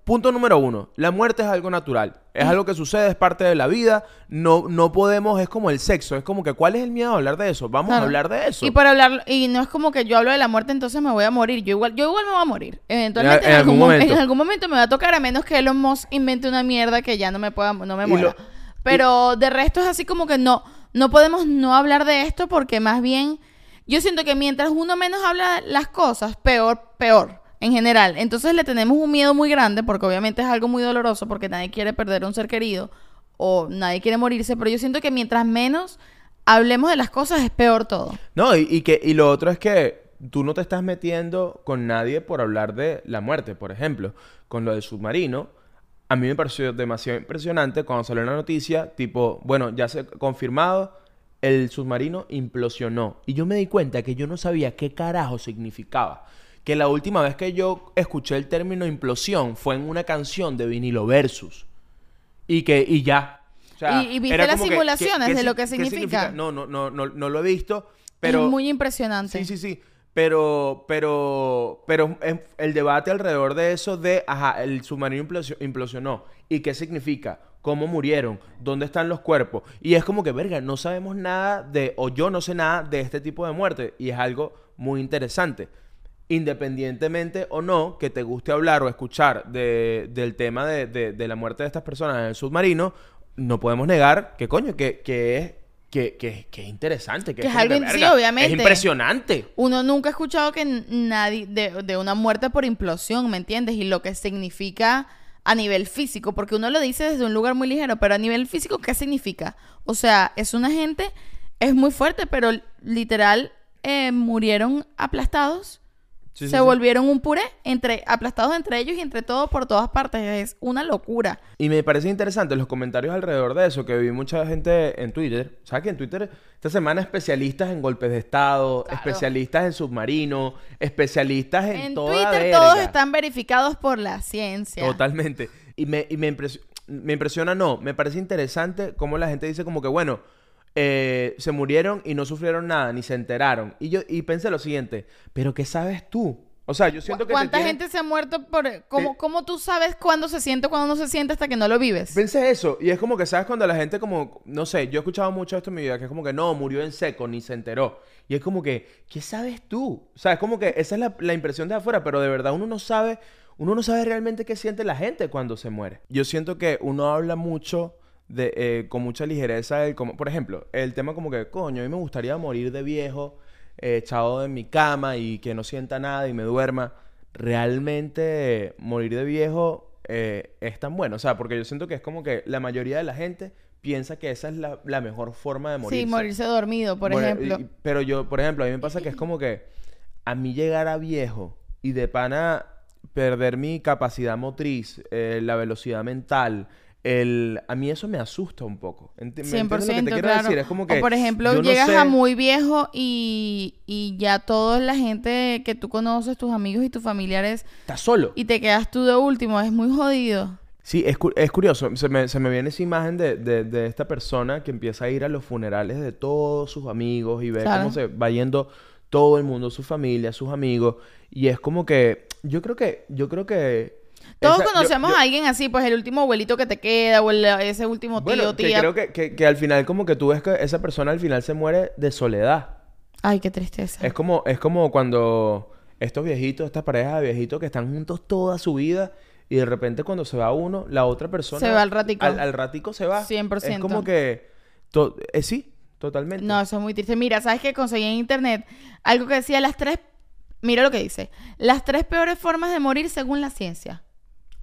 punto número uno, la muerte es algo natural. Es algo que sucede, es parte de la vida. No, no podemos, es como el sexo. Es como que, ¿cuál es el miedo a hablar de eso? Vamos a hablar de eso. Y para hablar, y no es como que yo hablo de la muerte, entonces me voy a morir. Yo igual, yo igual me voy a morir. Eventualmente, En- en, en algún, algún mo- momento. en algún momento me va a tocar, a menos que Elon Musk invente una mierda que ya no me pueda, no me muera. lo- Pero de resto es así como que no, no podemos no hablar de esto porque más bien, yo siento que mientras uno menos habla las cosas, peor, peor. En general. Entonces le tenemos un miedo muy grande porque obviamente es algo muy doloroso porque nadie quiere perder a un ser querido o nadie quiere morirse. Pero yo siento que mientras menos hablemos de las cosas es peor todo. No, y, que, y lo otro es que tú no te estás metiendo con nadie por hablar de la muerte, por ejemplo. Con lo del submarino, a mí me pareció demasiado impresionante cuando salió la noticia, tipo, bueno, ya se ha confirmado, el submarino implosionó. Y yo me di cuenta que yo no sabía qué carajo significaba. Que la última vez que yo escuché el término implosión fue en una canción de Vinilo Versus. Y que, y ya. O sea, ¿Y- y viste las que- simulaciones ¿qué- qué de lo que qué significa? No, no, no, no, no lo he visto. Pero, es muy impresionante. Sí, sí, sí. Pero, pero, pero el debate alrededor de eso de, ajá, el submarino implosio- implosionó. ¿Y qué significa? ¿Cómo murieron? ¿Dónde están los cuerpos? Y es como que, verga, no sabemos nada de, o yo no sé nada de este tipo de muerte. Y es algo muy interesante. Independientemente o no que te guste hablar o escuchar de- del tema de, de- de la muerte de estas personas en el submarino, no podemos negar que coño, que, que es que, que- que es interesante, que, Que es, es algo- sí, obviamente. Es impresionante. Uno nunca ha escuchado que nadie de, de una muerte por implosión, ¿me entiendes? Y lo que significa a nivel físico, porque uno lo dice desde un lugar muy ligero, pero a nivel físico, ¿qué significa? O sea, es una gente, es muy fuerte, pero literal eh, murieron aplastados, Sí, se sí, sí. volvieron un puré, entre, aplastados entre ellos y entre todos por todas partes. Es una locura. Y me parece interesante los comentarios alrededor de eso, que vi mucha gente en Twitter. ¿Sabes que en Twitter esta semana especialistas en golpes de Estado, Claro. especialistas en submarino, especialistas en, En toda Twitter verga? todos están verificados por la ciencia. Totalmente. Y me, y me, me impresiona, no, me parece interesante cómo la gente dice como que, bueno, eh, se murieron y no sufrieron nada, ni se enteraron. Y yo y pensé lo siguiente, pero ¿qué sabes tú? O sea, yo siento que... te ¿Cuánta tienen- gente se ha muerto por... ¿Cómo, Te- cómo tú sabes cuándo se siente cuándo no se siente hasta que no lo vives? Pensé eso, y es como que, ¿sabes? Cuando la gente como, no sé, yo he escuchado mucho esto en mi vida, que es como que no, murió en seco, ni se enteró. Y es como que, ¿qué sabes tú? O sea, es como que esa es la, la impresión de afuera, pero de verdad uno no sabe, uno no sabe realmente qué siente la gente cuando se muere. Yo siento que uno habla mucho de, eh, con mucha ligereza, del como, por ejemplo, el tema como que, coño, a mí me gustaría morir de viejo, eh, echado en mi cama y que no sienta nada y me duerma. Realmente morir de viejo eh, es tan bueno. O sea, porque yo siento que es como que la mayoría de la gente piensa que esa es la, la mejor forma de morir. Sí, morirse dormido, por Bueno, ejemplo. y- pero yo, por ejemplo, a mí me pasa que es [laughs] como que a mí llegar a viejo y de pana perder mi capacidad motriz, eh, la velocidad mental, el... a mí eso me asusta un poco. Enti- ¿Me entiendes lo que te 100%, quiero claro. decir? Es como que o por ejemplo, no llegas sé- a muy viejo y, y ya toda la gente que tú conoces, tus amigos y tus familiares, Estás solo. y te quedas tú de último, es muy jodido. Sí, es, cu- es curioso. Se me, se me viene esa imagen de, de- de esta persona que empieza a ir a los funerales de todos sus amigos y ve Claro. cómo se va yendo todo el mundo, su familia, sus amigos. Y es como que, yo creo que, yo creo que... Todos esa- yo- conocemos yo- a alguien así, pues el último abuelito que te queda, o el- ese último tío, Bueno, que tía. creo que, que, que al final como que tú ves que esa persona al final se muere de soledad. Ay, qué tristeza. Es como, es como cuando estos viejitos, estas parejas de viejitos que están juntos toda su vida y de repente cuando se va uno, la otra persona... Se va al ratico. Al, al ratico se va. 100%. Es como que... to- eh, sí, totalmente. No, eso es muy triste. Mira, ¿sabes qué? Conseguí en internet algo que decía las tres... Mira lo que dice. Las tres peores formas de morir según la ciencia.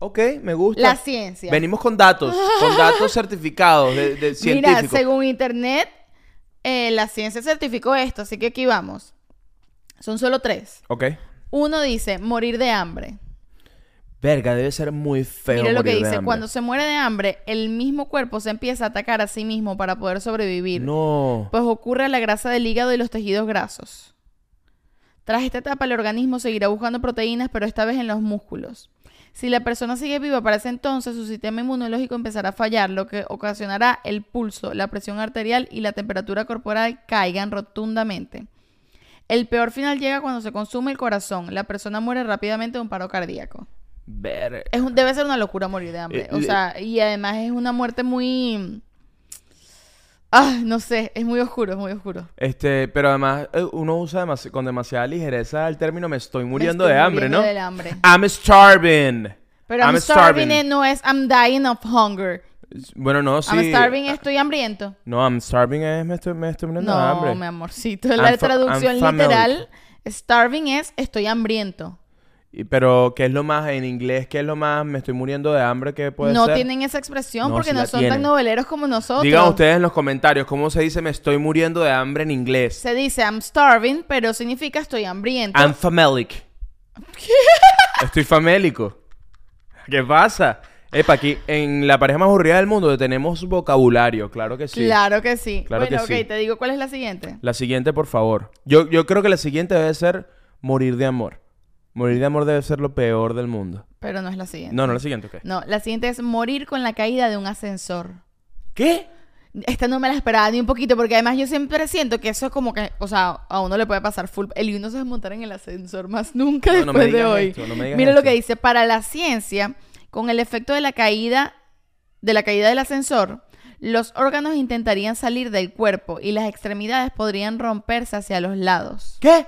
Ok, me gusta. La ciencia. Venimos con datos, con datos [laughs] certificados de, de Mira, científicos. según internet, eh, la ciencia certificó esto, así que aquí vamos. Son solo tres. Ok. Uno dice morir de hambre. Verga, debe ser muy feo Mira lo que dice. Cuando se muere de hambre, el mismo cuerpo se empieza a atacar a sí mismo para poder sobrevivir. No. Pues ocurre la grasa del hígado y los tejidos grasos. Tras esta etapa, el organismo seguirá buscando proteínas, pero esta vez en los músculos. Si la persona sigue viva para ese entonces, su sistema inmunológico empezará a fallar, lo que ocasionará el pulso, la presión arterial y la temperatura corporal caigan rotundamente. El peor final llega cuando se consume el corazón. La persona muere rápidamente de un paro cardíaco. Es un- debe ser una locura morir de hambre. Eh, O sea, y además es una muerte muy... Ah, no sé, es muy oscuro, es muy oscuro. Este, pero además eh, uno usa demasi- con demasiada ligereza el término me estoy Me muriendo estoy de hambre, muriendo ¿no? del hambre. I'm starving. Pero I'm, starving, no es I'm dying of hunger. Bueno, no, sí. I'm starving estoy hambriento. No, I'm starving es me estoy, me estoy muriendo de No, hambre. mi amorcito. La I'm traducción literal, starving es estoy hambriento. Pero, ¿qué es lo más en inglés? ¿Qué es lo más me estoy muriendo de hambre que puede No ser? tienen esa expresión No, porque no son tienen. tan noveleros como nosotros. Digan ustedes en los comentarios cómo se dice me estoy muriendo de hambre en inglés. Se dice I'm starving, pero significa estoy hambriento. I'm famélic. [laughs] Estoy famélico. ¿Qué pasa? Epa, aquí en la pareja más aburrida del mundo tenemos vocabulario, claro que sí. Claro que sí. Claro bueno, que ok, sí. te digo cuál es la siguiente. La siguiente, por favor. Yo, yo creo que la siguiente debe ser morir de amor. Morir de amor debe ser lo peor del mundo. Pero no es la siguiente. No, no, la siguiente, ¿ok? No, la siguiente es morir con la caída de un ascensor. ¿Qué? Esta no me la esperaba ni un poquito, porque además yo siempre siento que eso es como que, o sea, a uno le puede pasar full. El y uno se va a montar en el ascensor más nunca No, no me después de hoy. esto, no me digas Mira lo que dice, para la ciencia, con el efecto de la caída, de la caída del ascensor, los órganos intentarían salir del cuerpo y las extremidades podrían romperse hacia los lados. ¿Qué?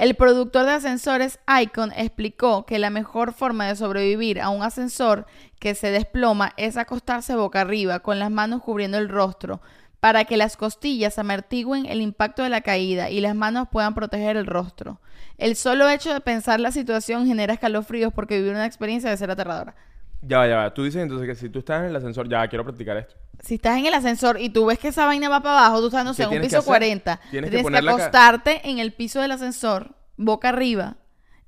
El productor de ascensores Icon explicó que la mejor forma de sobrevivir a un ascensor que se desploma es acostarse boca arriba con las manos cubriendo el rostro para que las costillas amortigüen el impacto de la caída y las manos puedan proteger el rostro. El solo hecho de pensar la situación genera escalofríos porque vivir una experiencia debe ser aterradora. Ya va, ya va. Tú dices entonces que si tú estás en el ascensor, ya quiero practicar esto. Si estás en el ascensor y tú ves que esa vaina va para abajo, tú estás, no ¿Qué sé, en un piso hacer? 40, Tienes tienes, que acostarte en el piso del ascensor, boca arriba,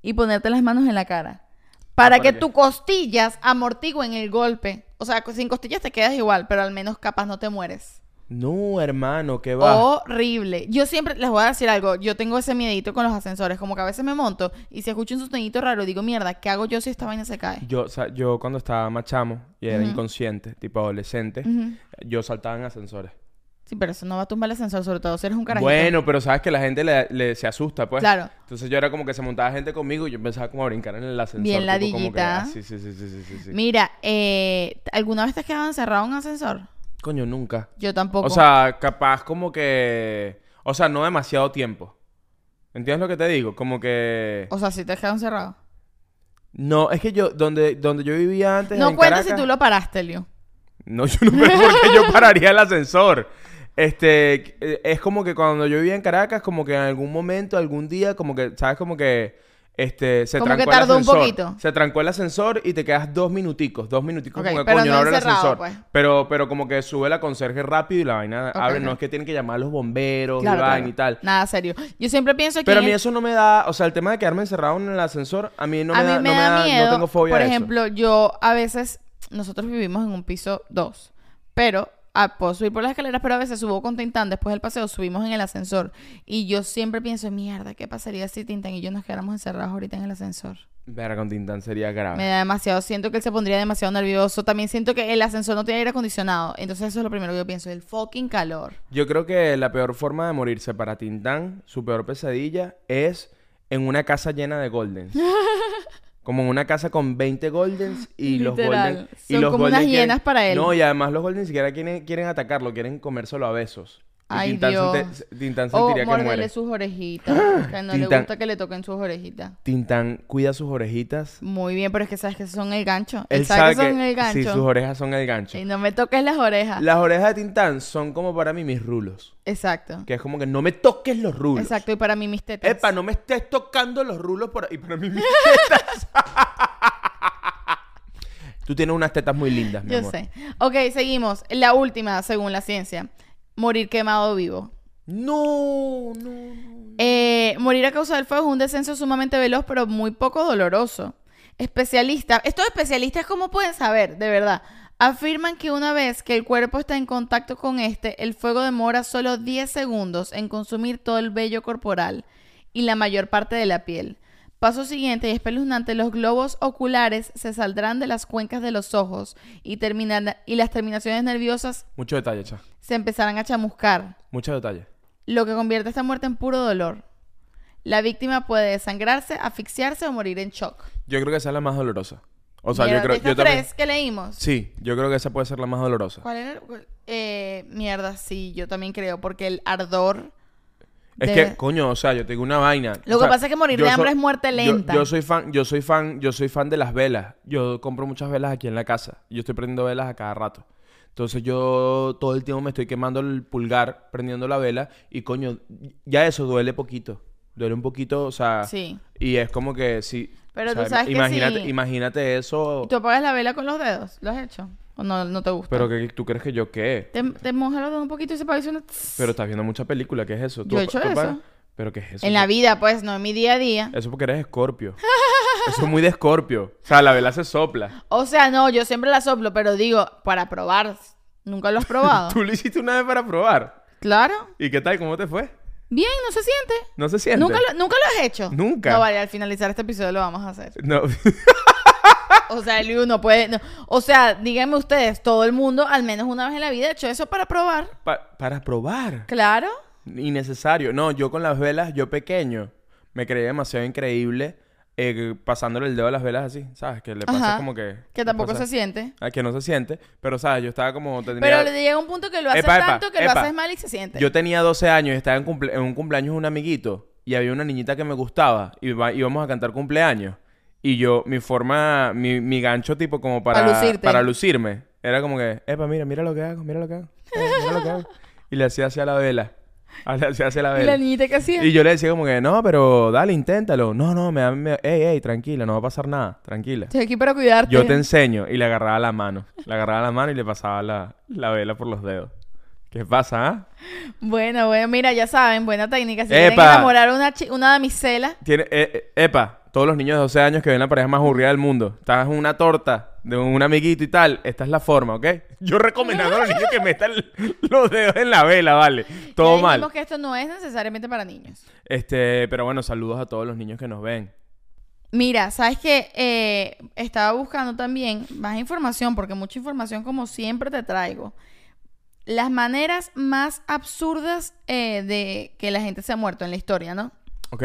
y ponerte las manos en la cara. Para ¿para que tus costillas amortigüen el golpe. O sea, sin costillas te quedas igual, pero al menos capaz no te mueres. No, hermano, ¿qué va? Horrible. Yo siempre les voy a decir algo. Yo tengo ese miedito con los ascensores. Como que a veces me monto y si escucho un sostenido raro, digo, mierda, ¿qué hago yo si esta vaina se cae? Yo, o sea, yo cuando estaba más chamo y era inconsciente, tipo adolescente, yo saltaba en ascensores. Sí, pero eso no va a tumbar el ascensor, sobre todo si eres un carajito. Bueno, pero sabes que la gente le, le- se asusta, pues. Claro. Entonces yo era como que se montaba gente conmigo y yo empezaba como a brincar en el ascensor. Bien que, ladillita. ah, sí, sí, sí, sí, sí, sí, sí. Mira, eh, ¿alguna vez te has quedado encerrado en un ascensor? Coño, nunca. Yo tampoco. O sea, capaz como que... O sea, no demasiado tiempo. ¿Entiendes lo que te digo? Como que... O sea, si te has quedado encerrado. No, es que yo... Donde, donde yo vivía antes No en cuenta Caracas- si tú lo paraste, Leo. No, yo no veo por qué yo [laughs] pararía el ascensor. Este, eh, es como que cuando yo vivía en Caracas, como que en algún momento, algún día, como que, ¿sabes? Como que, este, se Como trancó que el tardó un ascensor. poquito. Se trancó el ascensor y te quedas dos minuticos, dos minuticos, Ok, como que, pero coño, no no abre el ascensor. pues. Pero, pero como que sube la conserje rápido y la vaina abre, no es que tienen que llamar a los bomberos Claro, y vaina claro. y tal. Nada serio. Yo siempre pienso que Pero a mí el- eso no me da, o sea, el tema de quedarme encerrado en el ascensor, a mí no me a da, mí me no da miedo. no tengo fobia Por a eso. ejemplo, yo a veces, nosotros vivimos en un piso 2, pero ah, puedo subir por las escaleras, pero a veces subo con Tintán, después del paseo subimos en el ascensor. Y yo siempre pienso, mierda, ¿qué pasaría si Tintán y yo nos quedáramos encerrados ahorita en el ascensor? Verga, con Tintán sería grave. Me da demasiado, siento que él se pondría demasiado nervioso. También siento que el ascensor no tiene aire acondicionado. Entonces eso es lo primero que yo pienso, el fucking calor. Yo creo que la peor forma de morirse para Tintán, su peor pesadilla, es en una casa llena de goldens. [laughs] Como en una casa con 20 goldens y los Literal. golden... y Son los como golden unas quieren- hienas para él. No, y además los goldens ni siquiera quieren, quieren atacarlo, quieren comérselo a besos. Y Ay, Tintán, Dios. Tintán O sentiría que morderle muere. sus orejitas. [gasps] Que no le Tintán. gusta que le toquen sus orejitas. Tintán cuida sus orejitas. Muy bien, pero es que sabes que son el gancho. Él, Él sabe, sabe que son el gancho. Sí, sus orejas son el gancho. Y no me toques las orejas. Las orejas de Tintán son como para mí mis rulos. Exacto. Que es como que no me toques los rulos. Exacto. Y para mí mis tetas. Epa, no me estés tocando los rulos por ahí. Para mí mis [laughs] tetas. Tú tienes unas tetas muy lindas, mi Yo amor. sé. Ok, seguimos. La última, según la ciencia. Morir quemado vivo. No, no, no. Eh, morir a causa del fuego es un descenso sumamente veloz, pero muy poco doloroso. Especialistas, estos especialistas, ¿cómo pueden saber? De verdad. Afirman que una vez que el cuerpo está en contacto con este, el fuego demora solo 10 segundos en consumir todo el vello corporal y la mayor parte de la piel. Paso siguiente y espeluznante, los globos oculares se saldrán de las cuencas de los ojos y, terminan, y las terminaciones nerviosas Mucho detalle, cha. se empezarán a chamuscar Mucho detalle. lo que convierte esta muerte en puro dolor. La víctima puede desangrarse, asfixiarse o morir en shock. Yo creo que esa es la más dolorosa. O sea, Mierda, yo creo yo también. tres que leímos. Sí, yo creo que esa puede ser la más dolorosa. ¿Cuál era? Eh, mierda, sí, yo también creo, porque el ardor... Es de- que, coño, o sea, yo tengo una vaina. Lo O que sea, pasa es que morir de hambre es muerte lenta. Yo, soy fan, yo soy fan, yo soy fan de las velas. Yo compro muchas velas aquí en la casa. Yo estoy prendiendo velas a cada rato. Entonces yo todo el tiempo me estoy quemando el pulgar prendiendo la vela y coño, ya eso duele poquito. Duele un poquito, o sea, Sí. y es como que sí. Pero o sea, tú sabes que imagínate, sí. imagínate eso. ¿Y ¿Tú apagas la vela con los dedos? ¿Lo has hecho? ¿O no, no te gusta? Pero que tú crees que yo qué? Te, te mojas los dedos un poquito y se parece una... Pero estás viendo mucha película, ¿qué es eso? Yo he hecho eso. Pero qué es eso? En la vida, pues, no en mi día a día. Eso porque eres escorpio. [laughs] Eso es muy de escorpio. O sea, la vela se sopla. O sea, no, yo siempre la soplo, pero digo, para probar. ¿Nunca lo has probado? [laughs] Tú lo hiciste una vez para probar. Claro. ¿Y qué tal? ¿Cómo te fue? Bien, no se siente. ¿No se siente? ¿Nunca lo, ¿Nunca lo has hecho? Nunca. No, vale, al finalizar este episodio lo vamos a hacer. No. [laughs] O sea, el uno puede... no. O sea, díganme ustedes, todo el mundo al menos una vez en la vida ha hecho eso para probar. Pa- para probar. Claro. Innecesario. No, yo con las velas, yo pequeño, me creía demasiado increíble eh, pasándole el dedo a las velas así, ¿sabes? Que le pasa Ajá. como que... Que tampoco pasa- se siente. Ah, que no se siente. Pero, ¿sabes? Yo estaba como... tenía- Pero le llega un punto que lo haces Epa, epa, tanto que epa. lo haces mal y se siente. Yo tenía 12 años y estaba en, cumple- en un cumpleaños de un amiguito. y había una niñita que me gustaba y va- íbamos a cantar cumpleaños. Y yo, mi forma, mi, mi gancho tipo como para, para lucirme, era como que, epa, mira, mira lo que hago, mira lo que hago, eh, mira lo que hago. [laughs] Y le hacía hacia la vela. [laughs] Le hacía hacia la ¿Y la vela. niñita que hacía? Y yo le decía como que, no, pero dale, inténtalo. No, no, me da, me, ey, ey, tranquila, no va a pasar nada, tranquila. Estoy aquí para cuidarte. Yo te enseño. Y le agarraba la mano. Le agarraba la mano y le pasaba la, la vela por los dedos. ¿Qué pasa, ah? Bueno, bueno, mira, ya saben, buena técnica. Si quieren ¡Epa! enamorar a una, una damisela, Tiene, eh, eh, epa, todos los niños de 12 años que ven la pareja más aburrida del mundo. Estás en una torta de un amiguito y tal. Esta es la forma, ¿ok? Yo recomendando a los niños que metan los dedos en la vela, ¿vale? Todo ya mal. que esto no es necesariamente para niños. Este, pero bueno, saludos a todos los niños que nos ven. Mira, sabes que estaba buscando también más información, porque mucha información, como siempre, te traigo. Las maneras más absurdas eh, de que la gente se ha muerto en la historia, ¿no? ¿Ok?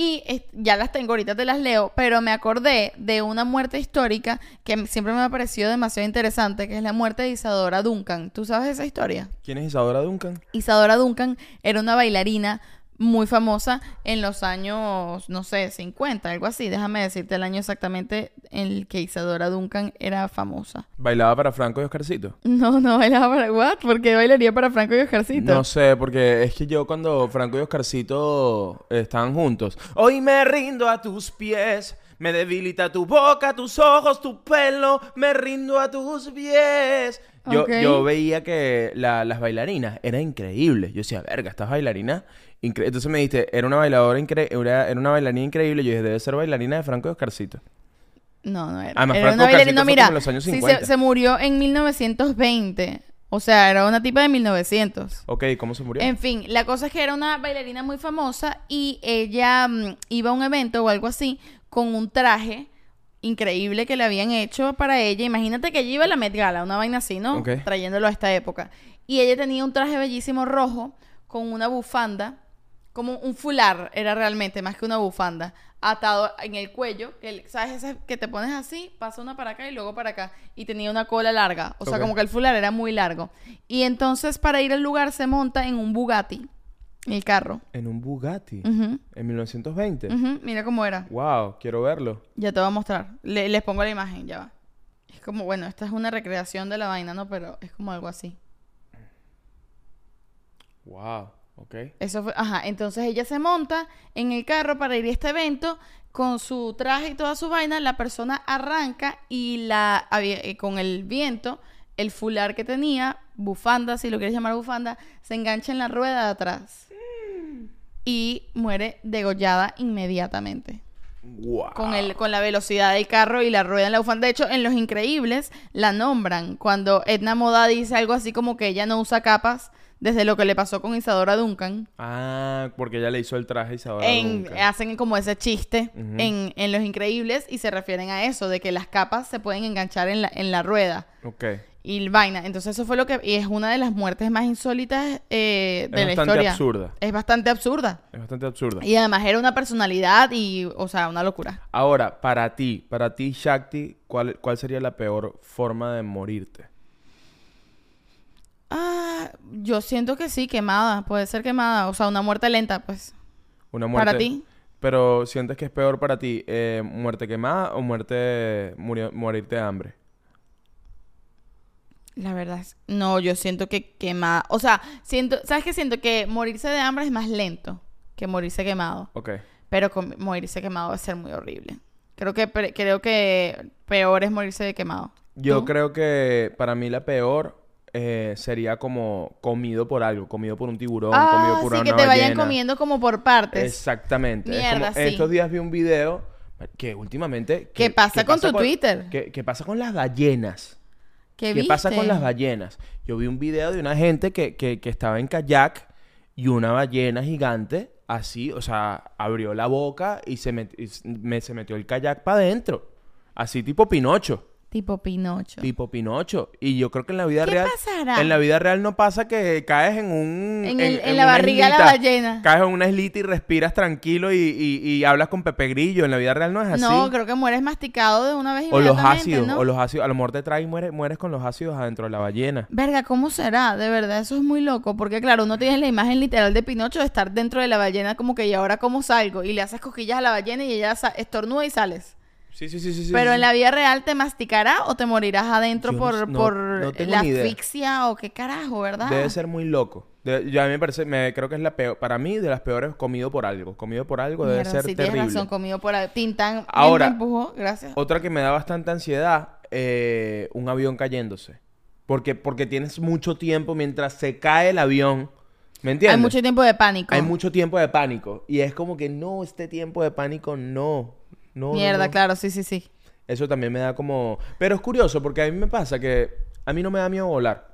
Y ya las tengo, ahorita te las leo, pero me acordé de una muerte histórica que siempre me ha parecido demasiado interesante, que es la muerte de Isadora Duncan. ¿Tú sabes esa historia? ¿Quién es Isadora Duncan? Isadora Duncan era una bailarina muy famosa en los años, no sé, 50, algo así. Déjame decirte el año exactamente en el que Isadora Duncan era famosa. ¿Bailaba para Franco y Oscarcito? No, no bailaba para... ¿What? ¿Por qué bailaría para Franco y Oscarcito? No sé, porque es que yo cuando Franco y Oscarcito estaban juntos. Hoy me rindo a tus pies. Me debilita tu boca, tus ojos, tu pelo. Me rindo a tus pies. Yo, yo veía que la- las bailarinas eran increíbles. Yo decía, verga, estas bailarinas. Incre-". Entonces me dijiste, era una bailadora increíble, era, era una bailarina increíble. Yo dije, debe ser bailarina de Franco y Oscarcito. No, no era. Además, era Franco una bailarina, mira, como en los años sí, 50. se, se murió en 1920. O sea, era una tipa de 1900. Ok, ¿cómo se murió? En fin, la cosa es que era una bailarina muy famosa y ella mm, iba a un evento o algo así con un traje increíble que le habían hecho para ella. Imagínate que ella iba a la Met Gala, una vaina así, ¿no? Ok. Trayéndolo a esta época. Y ella tenía un traje bellísimo rojo con una bufanda, como un fular era realmente, más que una bufanda, atado en el cuello, que ¿sabes? Ese que te pones así, pasa una para acá y luego para acá. Y tenía una cola larga, o sea, como que el fular era muy largo. Y entonces para ir al lugar se monta en un Bugatti, el carro. En un Bugatti. En 1920. ujú, Mira cómo era. Wow, quiero verlo. Ya te voy a mostrar. Le- les pongo la imagen, ya va. Es como, bueno, esta es una recreación de la vaina, ¿no? Pero es como algo así. Wow, Eso fue, ajá, entonces ella se monta en el carro para ir a este evento con su traje y toda su vaina, la persona arranca y la eh, con el viento, el fular que tenía, bufanda, si lo quieres llamar bufanda, se engancha en la rueda de atrás y muere degollada inmediatamente. Wow. Con, el, con la velocidad del carro y la rueda en la bufanda. De hecho, en Los Increíbles la nombran. Cuando Edna Moda dice algo así como que ella no usa capas desde lo que le pasó con Isadora Duncan. Ah, porque ella le hizo el traje a Isadora en- Duncan. hacen como ese chiste en, en Los Increíbles y se refieren a eso, de que las capas se pueden enganchar en la, en la rueda Ok. y vaina. Entonces eso fue lo que... Y es una de las muertes más insólitas eh, de es la bastante historia. absurda. Es bastante absurda. Es bastante absurda. Y además era una personalidad y, o sea, una locura. Ahora, para ti, para ti, Shakti, ¿cuál, ¿cuál sería la peor forma de morirte? Ah, yo siento que sí, quemada. Puede ser quemada. O sea, una muerte lenta, pues. Una muerte. Para ti. Pero ¿sientes que es peor para ti eh, muerte quemada o muerte morirte de hambre? La verdad es... No, yo siento que quemada... O sea, siento... ¿Sabes qué? Siento que morirse de hambre es más lento que morirse quemado. Ok. Pero con- morirse quemado va a ser muy horrible. Creo que, creo que peor es morirse de quemado. Yo ¿Tú? creo que para mí la peor eh, sería como comido por algo, comido por un tiburón, Ah, comido por sí, una que te vayan ballena. comiendo como por partes. Exactamente. Es Mierda, como- sí. Estos días vi un video que últimamente... ¿Qué pasa con tu Twitter? ¿Qué, pasa con las ballenas? ¿Qué, ¿Qué pasa con las ballenas? Yo vi un video de una gente que, que, que estaba en kayak y una ballena gigante, así, o sea, abrió la boca y se, met- y s- me- se metió el kayak para adentro. Así tipo Pinocho. Tipo Pinocho. tipo Pinocho. Y yo creo que en la vida ¿Qué real. pasará? En la vida real no pasa que caes en un. En el- en la barriga de la ballena. Caes en una islita y respiras tranquilo y, y- y hablas con Pepe Grillo. En la vida real no es así. No, creo que mueres masticado de una vez o los ácidos, ¿no? o los ácidos. A lo mejor te traes y mueres, mueres con los ácidos adentro de la ballena. Verga, ¿cómo será? De verdad, eso es muy loco. Porque, claro, uno tiene la imagen literal de Pinocho de estar dentro de la ballena, como que, ¿y ahora cómo salgo? Y le haces cosquillas a la ballena y ella estornuda y sales. Sí, sí, sí, sí. Pero sí. en la vida real te masticará o te morirás adentro Yo por, no- por no la asfixia o qué carajo, ¿verdad? Debe ser muy loco. De- yo a mí me parece, me, creo que es la peor, para mí de las peores comido por algo. Comido por algo debe Mierda, ser sí, terrible. tienes razón, comido por ahí. Tintán Ahora- me empujó, gracias. Otra que me da bastante ansiedad, eh, un avión cayéndose. Porque, porque tienes mucho tiempo mientras se cae el avión. ¿Me entiendes? Hay mucho tiempo de pánico. Hay mucho tiempo de pánico. Y es como que no, este tiempo de pánico no. No, Mierda, no. claro, sí, sí, sí. Eso también me da como... Pero es curioso porque a mí me pasa que a mí no me da miedo volar.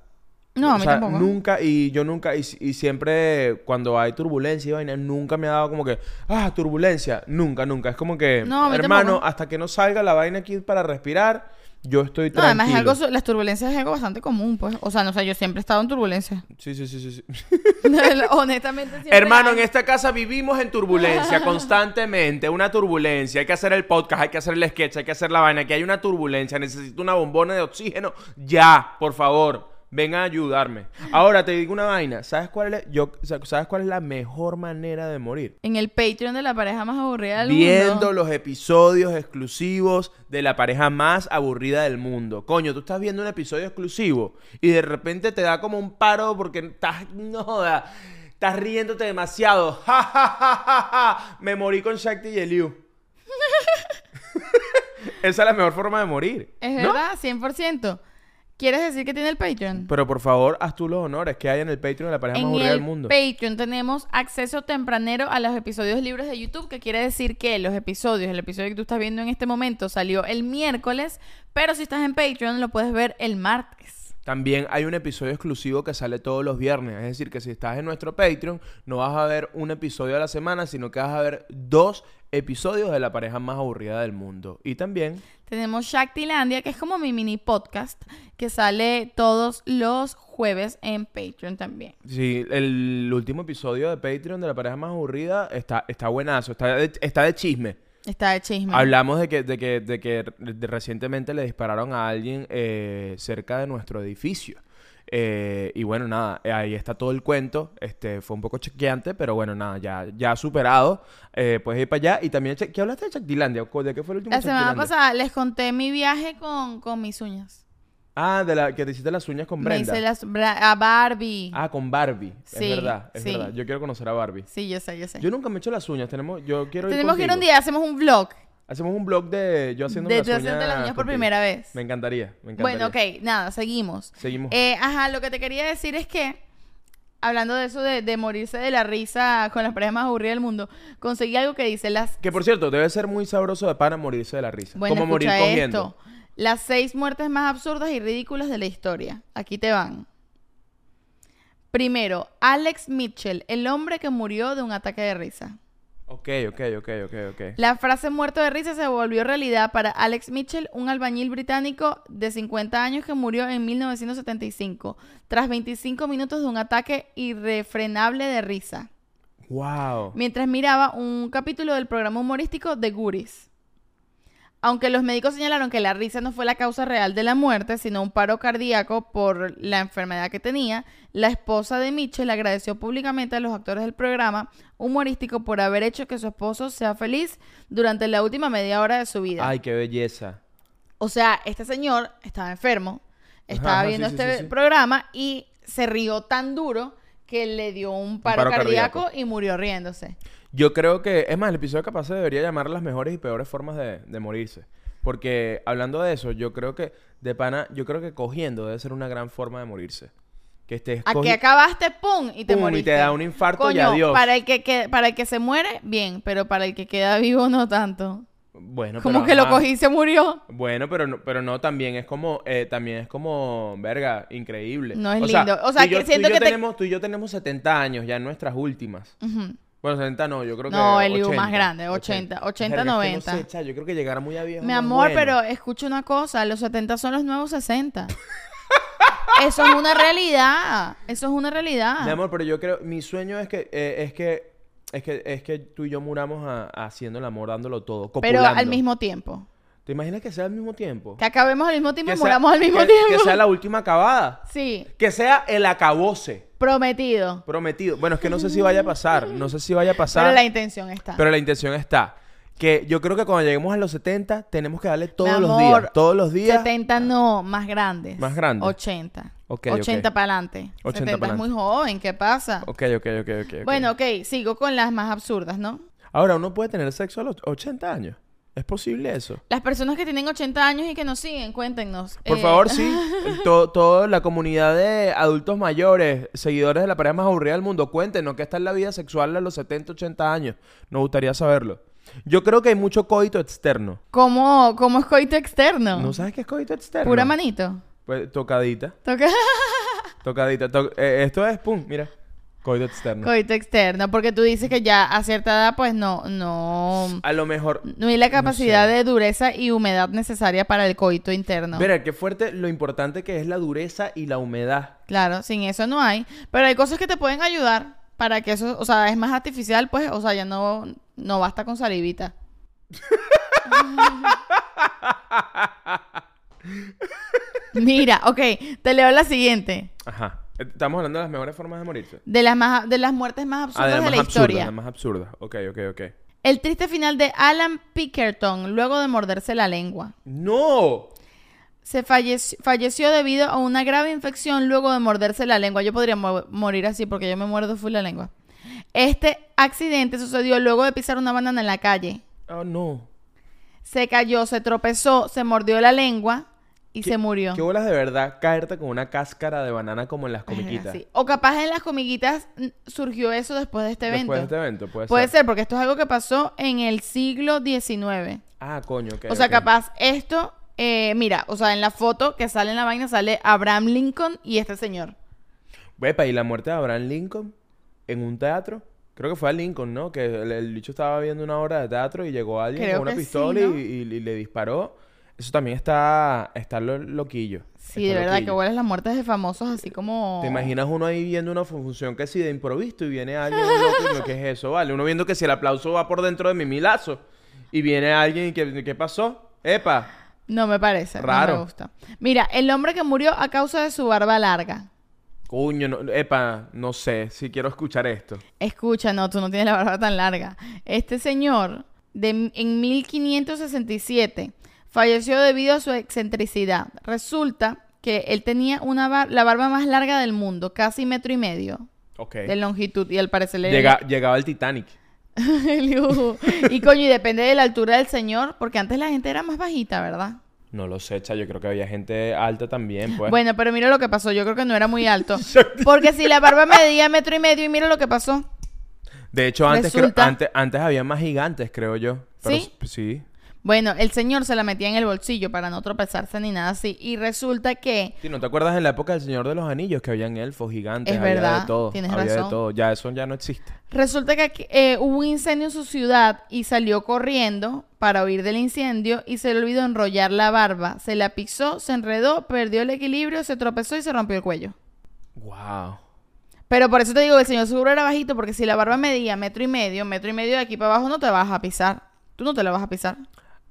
No, a mí sea, tampoco. nunca, y yo nunca, y, y siempre cuando hay turbulencia y vaina, nunca me ha dado como que, ah, turbulencia. Nunca, nunca. Es como que, No, hermano, tampoco. hasta que no salga la vaina aquí para respirar, yo estoy No, tranquilo. además es algo, las turbulencias es algo bastante común, pues. O sea, no sé, yo siempre he estado en turbulencia. [laughs] Sí, sí, sí, sí. sí. [laughs] Honestamente, siempre Hermano, hay. en esta casa vivimos en turbulencia [laughs] constantemente. Una turbulencia. Hay que hacer el podcast, hay que hacer el sketch, hay que hacer la vaina. Aquí hay una turbulencia. Necesito una bombona de oxígeno. Ya, por favor. Vengan a ayudarme. Ahora te digo una vaina. ¿Sabes cuál es, yo, ¿sabes cuál es la mejor manera de morir? En el Patreon de la pareja más aburrida del Viendo mundo. los episodios exclusivos de la pareja más aburrida del mundo. Coño, tú estás viendo un episodio exclusivo y de repente te da como un paro porque estás, no joda, estás riéndote demasiado. [laughs] Ja, ja, ja, ja, ja. Me morí con Shakti y Eliu. [laughs] Esa es la mejor forma de morir. Es ¿no? verdad, 100%. ¿Quieres decir que tiene el Patreon? Pero por favor, haz tú los honores que hay en el Patreon de la pareja más En aburrida el del mundo. Patreon tenemos acceso tempranero a los episodios libres de YouTube, que quiere decir que los episodios, el episodio que tú estás viendo en este momento salió el miércoles, pero si estás en Patreon lo puedes ver el martes. También hay un episodio exclusivo que sale todos los viernes. Es decir, que si estás en nuestro Patreon, no vas a ver un episodio a la semana, sino que vas a ver dos episodios de la pareja más aburrida del mundo. Y también, Tenemos Shaktilandia, que es como mi mini podcast, que sale todos los jueves en Patreon también. sí, el último episodio de Patreon de la pareja más aburrida está, está buenazo, está de, está de chisme. Está de chisme. Hablamos de que, de que, de que recientemente le dispararon a alguien eh, cerca de nuestro edificio. Eh, y bueno, nada, ahí está todo el cuento. Este fue un poco chequeante, pero bueno, nada, ya, ya superado. Eh, puedes ir para allá. Y también, ¿qué hablaste de Chactilandia? ¿De qué fue el último La semana pasada les conté mi viaje con, con mis uñas. Ah, de la que te hiciste las uñas con Me Brenda. hice las bra- a Barbie. Ah, con Barbie. Sí, es verdad, es sí. verdad. Yo quiero conocer a Barbie. Sí, yo sé, yo sé. Yo nunca me he hecho las uñas. Tenemos, yo quiero ir Tenemos que ir un día, hacemos un vlog Hacemos un blog de yo haciendo de las uñas. haciéndote las uñas por primera vez. Me encantaría, me encantaría. Bueno, ok, nada, seguimos. Seguimos. Eh, ajá, lo que te quería decir es que, hablando de eso de, de morirse de la risa con las parejas más aburridas del mundo, conseguí algo que dice las... Que por cierto, debe ser muy sabroso de pana morirse de la risa. Bueno, Como morir cogiendo. esto. Las seis muertes más absurdas y ridículas de la historia. Aquí te van. Primero, Alex Mitchell, el hombre que murió de un ataque de risa. Ok, ok, ok, ok, ok. La frase muerto de risa se volvió realidad para Alex Mitchell, un albañil británico de 50 años que murió en 1975, tras 25 minutos de un ataque irrefrenable de risa, Wow. mientras miraba un capítulo del programa humorístico The Goodies. Aunque los médicos señalaron que la risa no fue la causa real de la muerte, sino un paro cardíaco por la enfermedad que tenía, la esposa de Mitchell agradeció públicamente a los actores del programa humorístico por haber hecho que su esposo sea feliz durante la última media hora de su vida. Ay, qué belleza. O sea, este señor estaba enfermo, estaba Ajá, viendo sí, este sí, sí. programa y se rió tan duro que le dio un paro, paro cardíaco, cardíaco. y murió riéndose. Yo creo que, es más, el episodio capaz se debería llamar las mejores y peores formas de, de morirse. Porque hablando de eso, yo creo que, de pana, yo creo que cogiendo debe ser una gran forma de morirse. Que estés A que acabaste, pum, y te Pum, y moriste. te da un infarto y Coño, adiós. Para el que, que- para el que se muere, bien, pero para el que queda vivo, no tanto. Bueno, Como pero que lo cogí y se murió. Bueno, pero no, pero no, también es como, eh, también es como, verga, increíble. No es lindo. O sea, tú y yo- que siento tú y yo que te- tenemos, tú y yo tenemos 70 años ya en nuestras últimas. Ujú. Bueno, 70 no, yo creo que No, el Liu 80, más grande, 80, 80, Verga, es que 90. no sé, cha, yo creo que llegar muy a viejo Mi amor, bueno. pero escucha una cosa, los 70 son los nuevos 60. [laughs] Eso es una realidad. Eso es una realidad. Mi amor, pero yo creo, mi sueño es que, eh, es que, es que, es que tú y yo muramos a- haciendo el amor, dándolo todo, pero copulando. al mismo tiempo. ¿Te imaginas que sea al mismo tiempo? Que acabemos al mismo tiempo y muramos al mismo que- tiempo. Que sea la última acabada. Sí, Que sea el acabose. prometido. Prometido. Bueno, es que no sé si vaya a pasar. No sé si vaya a pasar. Pero la intención está. Pero la intención está. Que yo creo que cuando lleguemos a los 70, tenemos que darle todos los días. Todos los días. 70 no, más grandes. Más grandes. 80. Ok, 80 ok. para adelante. 80 70 es muy joven, ¿qué pasa? Ok, ok, ok. ok. Bueno, ok, sigo con las más absurdas, ¿no? Ahora, ¿uno puede tener sexo a los 80 años? ¿Es posible eso? Las personas que tienen 80 años y que nos siguen, cuéntenos. Por Eh, favor, sí. [laughs] To- Toda la comunidad de adultos mayores, seguidores de la pareja más aburrida del mundo, cuéntenos qué está en la vida sexual a los 70, 80 años. Nos gustaría saberlo. Yo creo que hay mucho coito externo. ¿Cómo, ¿Cómo es coito externo? ¿No sabes qué es coito externo? Pura manito. Pues tocadita. Toca [laughs] Tocadita. To- eh, esto es, pum, mira. Coito externo. coito externo, porque tú dices que ya a cierta edad, pues no, no, A lo mejor. no hay la capacidad sé. de dureza y humedad necesaria para el coito interno. Mira, qué fuerte lo importante que es la dureza y la humedad. Claro, sin eso no hay. Pero hay cosas que te pueden ayudar para que eso, o sea, es más artificial, pues, o sea, ya no, no basta con salivita. [laughs] Mira, ok, te leo la siguiente. Ajá. Estamos hablando de las mejores formas de morirse. De las, más, de las muertes más Ah, absurdas de de, la historia. las más absurdas. Ok, ok, ok. El triste final de Alan Pickerton luego de morderse la lengua. ¡No! Se falleció, falleció debido a una grave infección luego de morderse la lengua. Yo podría mo- morir así porque yo me muerdo full la lengua. Este accidente sucedió luego de pisar una banana en la calle. Oh, no. Se cayó, se tropezó, se mordió la lengua y ¿Qué- se murió. Qué bolas de verdad caerte con una cáscara de banana como en las [laughs] comiquitas. sí. O capaz en las comiquitas surgió eso después de este evento. Después de este evento, puede, Puede ser. ser, porque esto es algo que pasó en el siglo XIX. Ah, coño, o sea, capaz esto, eh, mira, o sea, en la foto que sale en la vaina sale Abraham Lincoln y este señor. Wepa, y la muerte de Abraham Lincoln en un teatro. Creo que fue a Lincoln, ¿no? Que el, el bicho estaba viendo una obra de teatro y llegó alguien Creo con una sí, pistola ¿no? y, y- y le disparó. Eso también está, está lo- loquillo. Sí, Está de verdad, que hueles las muertes de famosos así como... ¿Te imaginas uno ahí viendo una función que sí de improviso y viene alguien loco y que es eso, vale? Uno viendo que si el aplauso va por dentro de mi milazo y viene alguien y que, ¿qué pasó? ¡Epa! No me parece, no Raro. me gusta. Mira, el hombre que murió a causa de su barba larga. Coño, no, epa, no sé si quiero escuchar esto. Escucha, no, tú no tienes la barba tan larga. Este señor, de, en 1567, falleció debido a su excentricidad. Resulta que él tenía una bar- la barba más larga del mundo, casi metro y medio de longitud, y al parecer le... Llega- llegaba el Titanic. [laughs] y coño, y depende de la altura del señor, porque antes la gente era más bajita, ¿verdad? No lo sé, cha, yo creo que había gente alta también, pues. Bueno, pero mira lo que pasó. Yo creo que no era muy alto. [laughs] Porque si la barba medía metro y medio y mira lo que pasó. de hecho, antes, creo- antes, antes había más gigantes, creo yo. Pero ¿Sí? Sí. Bueno, el señor se la metía en el bolsillo para no tropezarse ni nada así. Y resulta que Sí, ¿no te acuerdas en la época del Señor de los Anillos que habían elfos gigantes? Es había verdad, de todo. tienes había de todo. Ya eso ya no existe. resulta que eh, hubo un incendio en su ciudad y salió corriendo para huir del incendio y se le olvidó enrollar la barba. Se la pisó, se enredó, perdió el equilibrio, se tropezó y se rompió el cuello. Wow. Pero por eso te digo que el señor seguro era bajito, porque si la barba medía metro y medio, metro y medio de aquí para abajo no te vas a pisar. Tú no te la vas a pisar.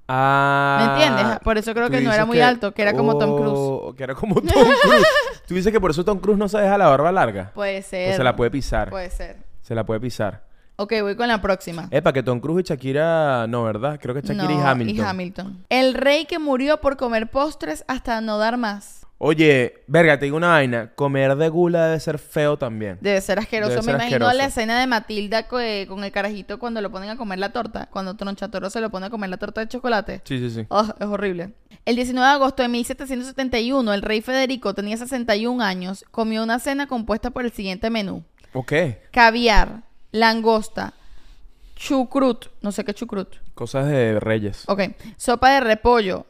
Ah, ¿Me entiendes? Por eso creo que no era muy alto, que era como Tom Cruise. Oh, Que era como Tom Cruise. [laughs] Tú dices que por eso Tom Cruise no se deja la barba larga. Puede ser. Pues se la puede pisar. Puede ser. Se la puede pisar. Ok, voy con la próxima. Epa, que Tom Cruise y Shakira... No, ¿verdad? Creo que Shakira y Hamilton. Hamilton. El rey que murió por comer postres hasta no dar más. Oye, verga, te digo una vaina. Comer de gula debe ser feo también. Debe ser asqueroso. Debe Me imagino asqueroso. la escena de Matilda co- eh, con el carajito cuando lo ponen a comer la torta. Cuando Tronchatoro se lo pone a comer la torta de chocolate. Sí, sí, sí. Oh, es horrible. El 19 de agosto de 1771, el rey Federico tenía 61 años. Comió una cena compuesta por el siguiente menú. Ok. Caviar, langosta, chucrut, no sé qué chucrut. Cosas de reyes. Ok, sopa de repollo,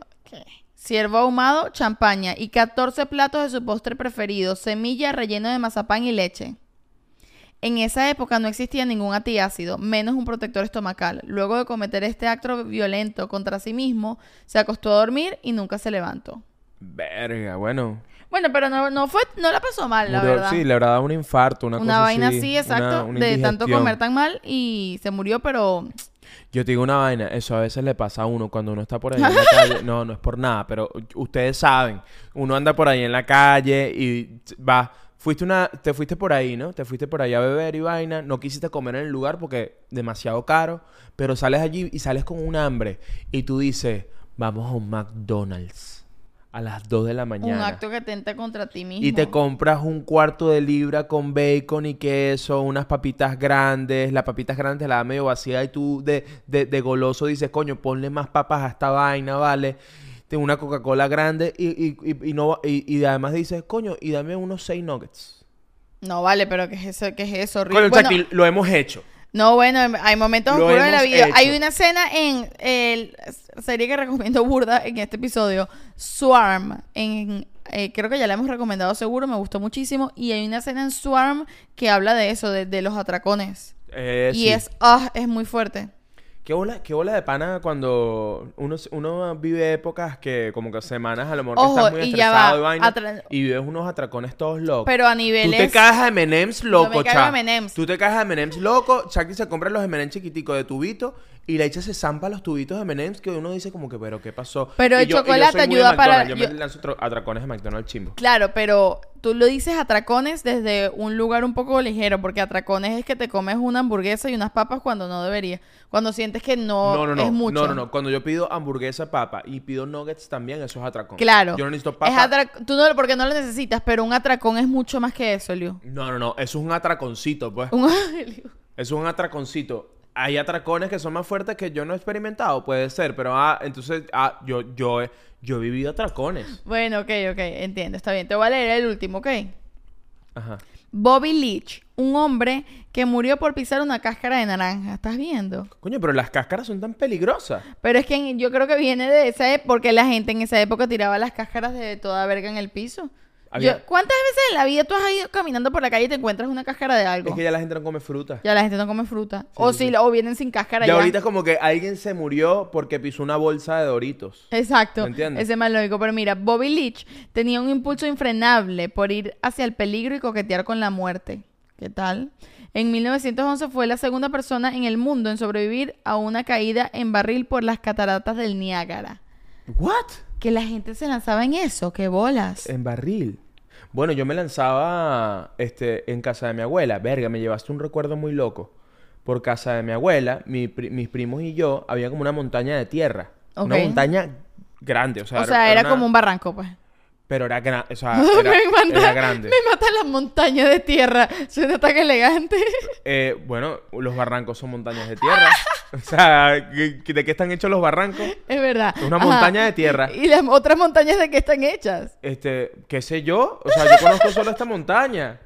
ciervo ahumado, champaña y 14 platos de su postre preferido, semilla relleno de mazapán y leche. En esa época no existía ningún antiácido, menos un protector estomacal. Luego de cometer este acto violento contra sí mismo, se acostó a dormir y nunca se levantó. Verga, bueno. Bueno, pero no, no fue, no la pasó mal, la Murió- verdad. Sí, le habrá dado un infarto, una, una cosa vaina así, exacto, una de tanto comer tan mal y se murió, pero Yo te digo una vaina, eso a veces le pasa a uno cuando uno está por ahí en la [laughs] calle. No, no es por nada, pero ustedes saben, uno anda por ahí en la calle y va, fuiste una, te fuiste por ahí, ¿no? Te fuiste por ahí a beber y vaina, no quisiste comer en el lugar porque demasiado caro, pero sales allí y sales con un hambre y tú dices, vamos a un McDonald's a las 2 de la mañana. un acto que atenta contra ti mismo. Y te compras un cuarto de libra con bacon y queso, unas papitas grandes. Las papitas grandes las da medio vacía y tú de, de, de goloso dices, coño, ponle más papas a esta vaina, ¿vale? Tengo una Coca-Cola grande y, y, y, y no, y, y además dices, coño, y dame unos seis nuggets. No vale, pero ¿qué es eso? ¿Qué es eso? Horrible. Bueno, Chucky, lo hemos hecho. No, bueno, hay momentos Lo oscuros de la vida. hecho. Hay una escena en el serie que recomiendo burda en este episodio, Swarm. En, eh, creo que ya la hemos recomendado seguro, me gustó muchísimo. Y hay una escena en Swarm que habla de eso, de, de los atracones. Eh, y sí. es, ah, es muy fuerte. ¿Qué bola, qué bola de pana cuando uno, uno vive épocas que como que semanas a lo mejor Ojo, estás muy y estresado va, y vaina y vives unos atracones todos locos. Pero a Tú niveles... te caes a M&M's loco, me caigo cha. Tú te caes a M&M's loco. Chucky se compra los M&M's chiquiticos de tubito y le echa se zampa los tubitos de M&M's que uno dice como que, pero ¿qué pasó? Pero Y el yo- yo chocolate de ayuda para-. Yo, yo- me lanzo atracones de McDonald's chimbo. Claro, pero tú lo dices atracones desde un lugar un poco ligero, porque atracones es que te comes una hamburguesa y unas papas cuando no debería. Cuando sientes que no, No, no, no. es mucho. No, no, no. Cuando yo pido hamburguesa, papa y pido nuggets también, eso es atracón. Claro. Yo no necesito Es papa. atra- Tú no, porque no lo necesitas, pero un atracón es mucho más que eso, Liu. No, no, no. Eso es un atraconcito, pues. Un- [laughs] Eso es un atraconcito. Hay atracones que son más fuertes que yo no he experimentado, puede ser, pero ah, entonces ah, yo, yo, he- yo he vivido atracones. bueno, ok, ok, entiendo, está bien. Te voy a leer el último, ok. Ajá. Bobby Leach, un hombre que murió por pisar una cáscara de naranja. ¿Estás viendo? Coño, pero las cáscaras son tan peligrosas. Pero es que yo creo que viene de esa época, porque la gente en esa época tiraba las cáscaras de toda verga en el piso. Había- Yo- ¿Cuántas veces en la vida tú has ido caminando por la calle y te encuentras una cáscara de algo? Es que ya la gente no come fruta. Ya la gente no come fruta. o sí, si o vienen sin cáscara Ya ya. ahorita es como que alguien se murió porque pisó una bolsa de Doritos. Exacto. ¿Me entiendes? Ese es más lógico. Pero mira, Bobby Leach tenía un impulso infrenable por ir hacia el peligro y coquetear con la muerte. ¿Qué tal? En 1911 fue la segunda persona en el mundo en sobrevivir a una caída en barril por las cataratas del Niágara. ¿What? Que la gente se lanzaba en eso. ¡Qué bolas! En barril. Bueno, yo me lanzaba este, en casa de mi abuela. Verga, me llevaste un recuerdo muy loco. Por casa de mi abuela, mi pri- mis primos y yo, había como una montaña de tierra. Una montaña grande. O sea, o sea, era, una- como un barranco, pues. Pero era grande. O sea, [laughs] era, me, mata, era grande. me mata la montaña de tierra. Suena tan elegante. Eh, bueno, los barrancos son montañas de tierra. [laughs] o sea, ¿qué- qué- ¿de qué están hechos los barrancos? es verdad. Una montaña de tierra. ¿Y las otras montañas de qué están hechas? Este, qué sé yo. O sea, yo conozco solo esta montaña.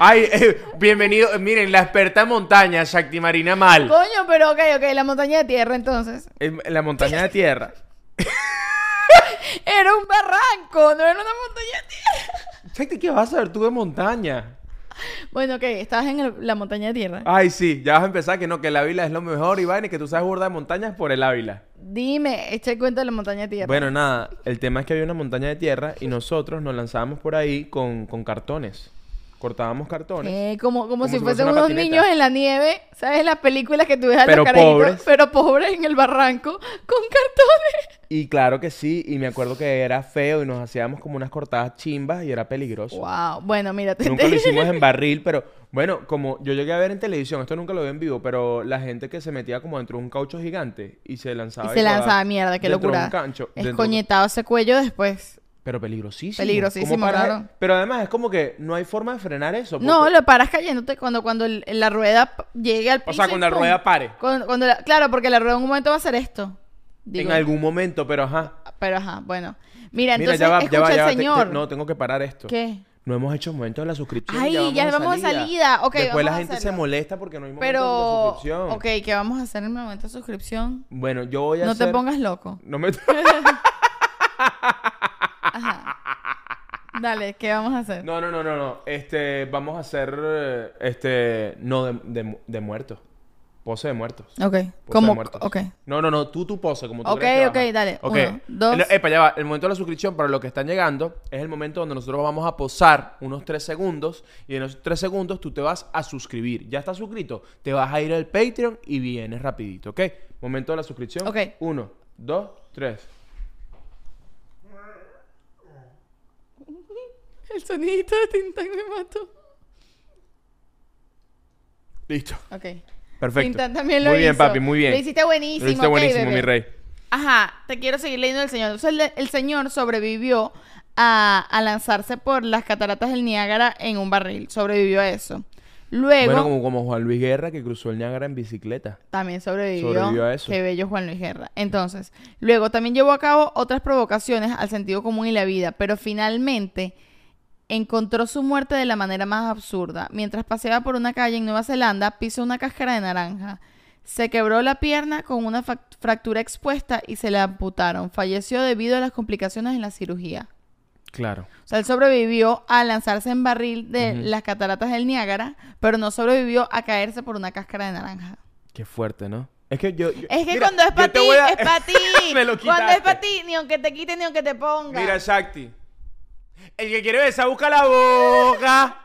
Ay, eh, bienvenido. miren, la experta en montaña, Shakti Marina Mal. Coño, pero ok, ok, la montaña de tierra entonces. La montaña de tierra. [laughs] [laughs] Era un barranco, no era una montaña de tierra. [laughs] ¿qué vas a ver tú de montaña? Bueno, ok, estabas en el- la montaña de tierra. Ay, sí, ya vas a empezar que no, que el Ávila es lo mejor, Iván, y que tú sabes burda de montañas por el Ávila. Dime, echa el cuento de la montaña de tierra. Bueno, nada, el tema es que había una montaña de tierra y nosotros nos lanzábamos por ahí con, con cartones. Cortábamos cartones. Eh, como, como, Como si si fuese fuesen unos patineta. niños en la nieve, ¿sabes? Las películas que tú ves a Pero los carajitos, pobres. pero pobres en el barranco, con cartones. Y claro que sí, y me acuerdo que era feo y nos hacíamos como unas cortadas chimbas y era peligroso. Wow, bueno, mira, te- Nunca lo hicimos en [laughs] barril, pero bueno, como yo llegué a ver en televisión, esto nunca lo vi en vivo, pero la gente que se metía como dentro de un caucho gigante y se lanzaba. Y se lanzaba mierda, qué dentro de locura. un cancho, Escoñetado ese cuello después. Pero peligrosísimo. Peligrosísimo, ¿Cómo paras- claro. Pero además es como que no hay forma de frenar eso. No, porque- lo paras cayéndote cuando, cuando el- la rueda llegue al piso. O sea, cuando la ¡pum! rueda pare. Cuando, cuando la- claro, porque la rueda en un momento va a hacer esto. Digo, En algún momento, pero ajá. Pero ajá, bueno. Mira, Mira, entonces ya va, escucha ya va, ya va. el te- te- señor. no, tengo que parar esto. ¿Qué? No hemos hecho momento de la suscripción. Ay, ya vamos a salida. Ok, Después vamos la gente se molesta porque no hay momento de la suscripción. ok, ¿qué vamos a hacer en el momento de suscripción? Bueno, yo voy a No te hacer- pongas loco. No me... [laughs] Ajá. Dale, ¿qué vamos a hacer? No, no, no, no, no. Este, vamos a hacer, eh, este, no de, de, de muertos. Pose de muertos. Ok. Pose ¿Cómo? de muertos. Ok. No, no, no, tú tu pose, como tú Ok, crees que ok, dale. Ok. Uno, dos. El- epa, ya va. El momento de la suscripción, para los que están llegando, es el momento donde nosotros vamos a posar unos tres segundos. Y en esos tres segundos tú te vas a suscribir. ¿Ya estás suscrito? Te vas a ir al Patreon y vienes rapidito, ¿ok? Momento de la suscripción. Ok. Uno, dos, tres. El sonidito de Tintán me mató. Listo. Ok. Perfecto. Tintán también lo muy bien, papi, muy bien. Lo hiciste buenísimo. Lo hiciste ok, buenísimo, bebé. mi rey. Ajá, te quiero seguir leyendo el señor. Entonces, el, el señor sobrevivió a, a lanzarse por las cataratas del Niágara en un barril. Sobrevivió a eso. Luego, Bueno, como, como Juan Luis Guerra que cruzó el Niágara en bicicleta. también sobrevivió. Sobrevivió a eso. Qué bello Juan Luis Guerra. Entonces, luego también llevó a cabo otras provocaciones al sentido común y la vida, pero finalmente encontró su muerte de la manera más absurda. Mientras paseaba por una calle en Nueva Zelanda, pisó una cáscara de naranja. Se quebró la pierna con una fractura expuesta y se le amputaron. Falleció debido a las complicaciones en la cirugía. Claro. O sea, él sobrevivió a lanzarse en barril de las cataratas del Niágara, pero no sobrevivió a caerse por una cáscara de naranja. Qué fuerte, ¿no? Es que yo... yo- Es que Mira, cuando es para ti, a- es para [laughs] ti. Me lo cuando es para ti, ni aunque te quite ni aunque te ponga. Mira, Shakti. El que quiere besar, busca la boca.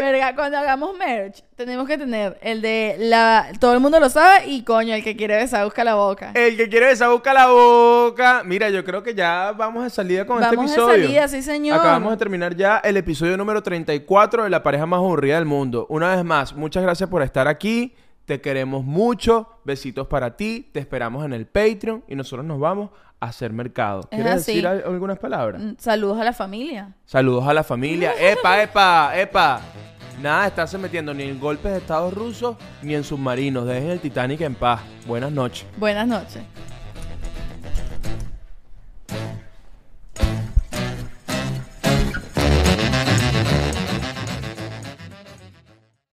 Verga, cuando hagamos merch, tenemos que tener el de la. Todo el mundo lo sabe y coño, el que quiere besar, busca la boca. El que quiere besar, busca la boca. Mira, yo creo que ya vamos de salida con Vamos este de episodio. salida, sí, señor. Acabamos de terminar ya el episodio número 34 de La pareja más aburrida del mundo. Una vez más, muchas gracias por estar aquí. Te queremos mucho. Besitos para ti. Te esperamos en el Patreon y nosotros nos vamos a hacer mercado. Es ¿Quieres así. decir al- algunas palabras? Mm, Saludos a la familia. Saludos a la familia. [laughs] ¡Epa, epa, epa! Nada de estarse metiendo ni en golpes de Estados rusos ni en submarinos. Dejen el Titanic en paz. Buenas noches. Buenas noches.